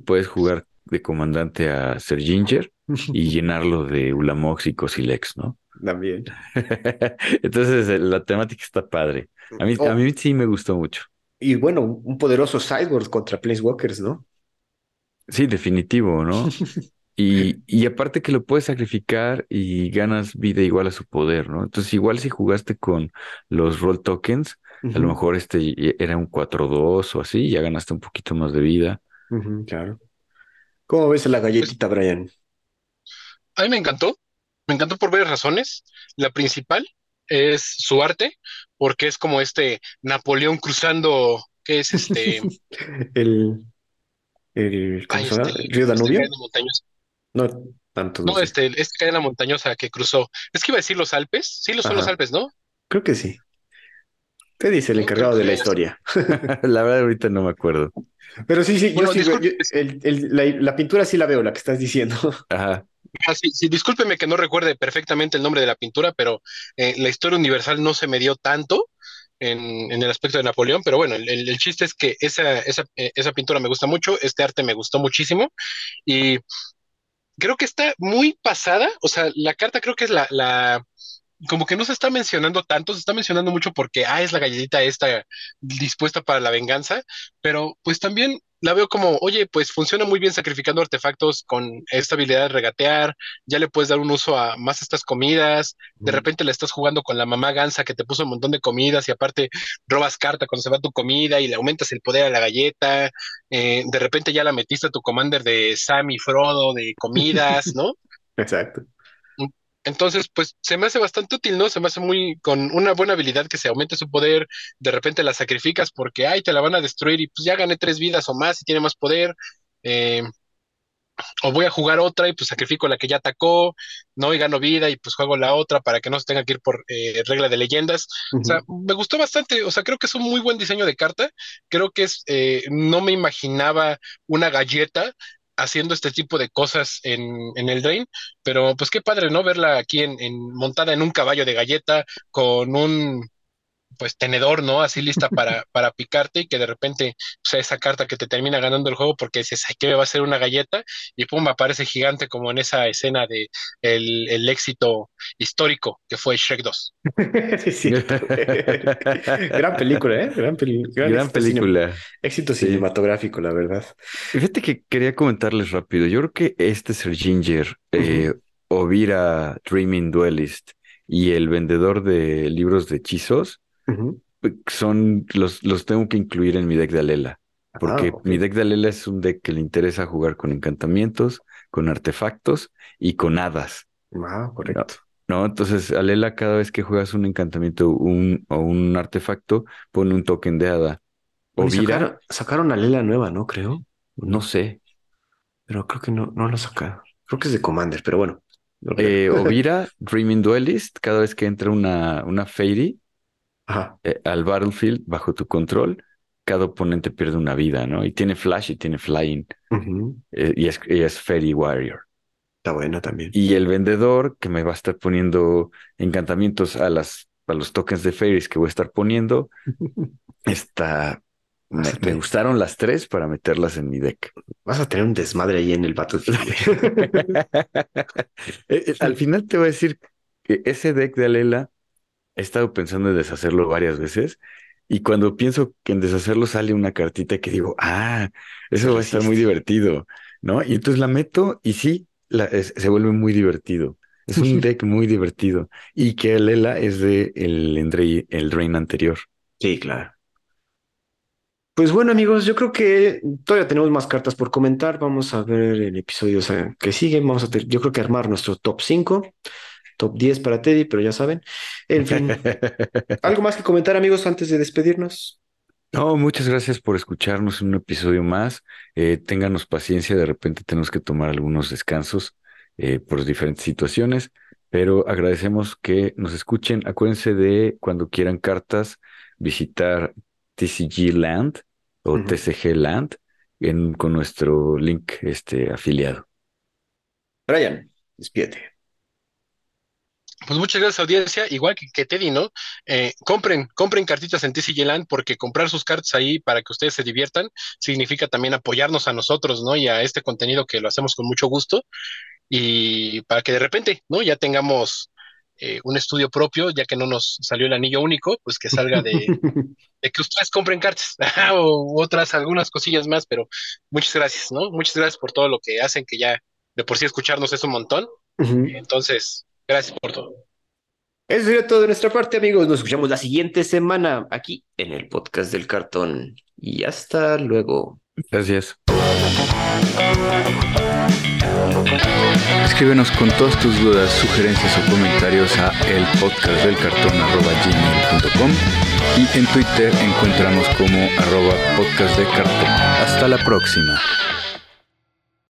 puedes jugar de comandante a Ser Ginger y llenarlo de Ulamox y Cosilex, ¿no? También. [LAUGHS] Entonces eh, la temática está padre. A mí, a oh. mí sí me gustó mucho. Y bueno, un poderoso sideboard contra Planeswalkers, ¿no? Sí, definitivo, ¿no? [LAUGHS] y, y aparte que lo puedes sacrificar y ganas vida igual a su poder, ¿no? Entonces, igual si jugaste con los roll tokens, a lo mejor este era un 4-2 o así, ya ganaste un poquito más de vida. claro. ¿Cómo ves la galletita, Brian? A mí me encantó. Me encantó por varias razones. La principal es su arte, porque es como este Napoleón cruzando, ¿qué es este? [LAUGHS] el, el, ¿cómo se llama? Este, ¿Río Danubio? No tanto. No, este, esta cadena montañosa que cruzó. Es que iba a decir los Alpes. Sí, los son los Alpes, ¿no? Creo que sí. ¿Qué dice el encargado de la historia? [LAUGHS] la verdad, ahorita no me acuerdo. Pero sí, sí, yo sí, la, pintura sí la veo, la que estás diciendo. [LAUGHS] Ajá. Ah, sí, discúlpeme que no recuerde perfectamente el nombre de la pintura, pero eh, la historia universal no se me dio tanto en, el aspecto de Napoleón, pero bueno, el, chiste es que esa, esa, eh, esa, pintura me gusta mucho, este arte me gustó muchísimo y creo que está muy pasada, o sea, la carta creo que es la, la como que no se está mencionando tanto, se está mencionando mucho porque, ah, es la galletita esta dispuesta para la venganza, pero pues también la veo como, oye, pues funciona muy bien sacrificando artefactos con esta habilidad de regatear, ya le puedes dar un uso a más estas comidas, de repente le estás jugando con la mamá gansa que te puso un montón de comidas y aparte robas carta cuando se va tu comida y le aumentas el poder a la galleta, eh, de repente ya la metiste a tu commander de Sam y Frodo de comidas, [LAUGHS] ¿no? Exacto. Entonces, pues se me hace bastante útil, ¿no? Se me hace muy con una buena habilidad que se aumente su poder, de repente la sacrificas porque, ay, te la van a destruir y pues ya gané tres vidas o más y tiene más poder. Eh, o voy a jugar otra y pues sacrifico la que ya atacó, ¿no? Y gano vida y pues juego la otra para que no se tenga que ir por eh, regla de leyendas. O sea, me gustó bastante, o sea, creo que es un muy buen diseño de carta. Creo que es, eh, no me imaginaba una galleta haciendo este tipo de cosas en, en el Drain, pero pues qué padre, ¿no? Verla aquí en, montada en un caballo de galleta con un pues tenedor, ¿no? Así lista para, para picarte y que de repente sea esa carta que te termina ganando el juego porque dices, ay, ¿qué me va a hacer una galleta? Y pum, aparece gigante como en esa escena de el, el éxito histórico que fue Shrek 2. [LAUGHS] sí, gran película, ¿eh? Gran, gran, película. éxito cinematográfico, la verdad. Fíjate que quería comentarles rápido. Yo creo que este Sir Ginger, eh, Ovira Dreaming Duelist y el vendedor de libros de hechizos son los, los tengo que incluir en mi deck de Alela. Porque ah, mi deck de Alela es un deck que le interesa jugar con encantamientos, con artefactos y con hadas. Ah, correcto. ¿no? Entonces, Alela, cada vez que juegas un encantamiento un, o un artefacto, pone un token de hada. O sacaron, sacaron Alela nueva, ¿no? Creo. No sé. Pero creo que no, no la sacaron. Creo que es de Commander, pero bueno. Eh, Ovira, [LAUGHS] Dreaming Duelist, cada vez que entra una, una Fairy, eh, al battlefield bajo tu control, cada oponente pierde una vida, ¿no? Y tiene flash y tiene flying. Eh, y, es, es Fairy Warrior. Está buena también. Y el vendedor que me va a estar poniendo encantamientos a las a los tokens de fairies que voy a estar poniendo, [LAUGHS] está me, gustaron las tres para meterlas en mi deck. Vas a tener un desmadre ahí en el Battlefield. [LAUGHS] [LAUGHS] Eh, al final te voy a decir que ese deck de Alela he estado pensando en deshacerlo varias veces y cuando pienso que en deshacerlo sale una cartita que digo, ah, eso va a estar muy divertido, ¿no? Y entonces la meto y sí, se vuelve muy divertido. Es un [LAUGHS] deck muy divertido y que el Ela es de el, el Drain anterior. Sí, claro. Pues bueno, amigos, yo creo que todavía tenemos más cartas por comentar. Vamos a ver el episodio que sigue. Vamos a yo creo que armar nuestro top 5 top 10 para Teddy, pero ya saben. En fin, [LAUGHS] ¿algo más que comentar, amigos, antes de despedirnos? No, muchas gracias por escucharnos en un episodio más. Eh, ténganos paciencia, de repente tenemos que tomar algunos descansos eh, por diferentes situaciones, pero agradecemos que nos escuchen. Acuérdense de cuando quieran cartas, visitar TCG Land o TCG Land con nuestro link este, afiliado. Brian, despierte. Pues muchas gracias, audiencia. Igual que, que Teddy, ¿no? Eh, compren, compren cartitas en TCG Land porque comprar sus cartas ahí para que ustedes se diviertan significa también apoyarnos a nosotros, ¿no? Y a este contenido que lo hacemos con mucho gusto. Y para que de repente, ¿no? Ya tengamos eh, un estudio propio, ya que no nos salió el anillo único, pues que salga de, [LAUGHS] de que ustedes compren cartas [LAUGHS] o otras, algunas cosillas más, pero muchas gracias, ¿no? Muchas gracias por todo lo que hacen, que ya de por sí escucharnos es un montón. Entonces, Gracias por todo. Eso sería todo de nuestra parte, amigos. Nos escuchamos la siguiente semana aquí en el podcast del cartón. Y hasta luego. Gracias. Escríbenos con todas tus dudas, sugerencias o comentarios a el podcast del cartón y en Twitter encontramos como arroba podcast de cartón. Hasta la próxima.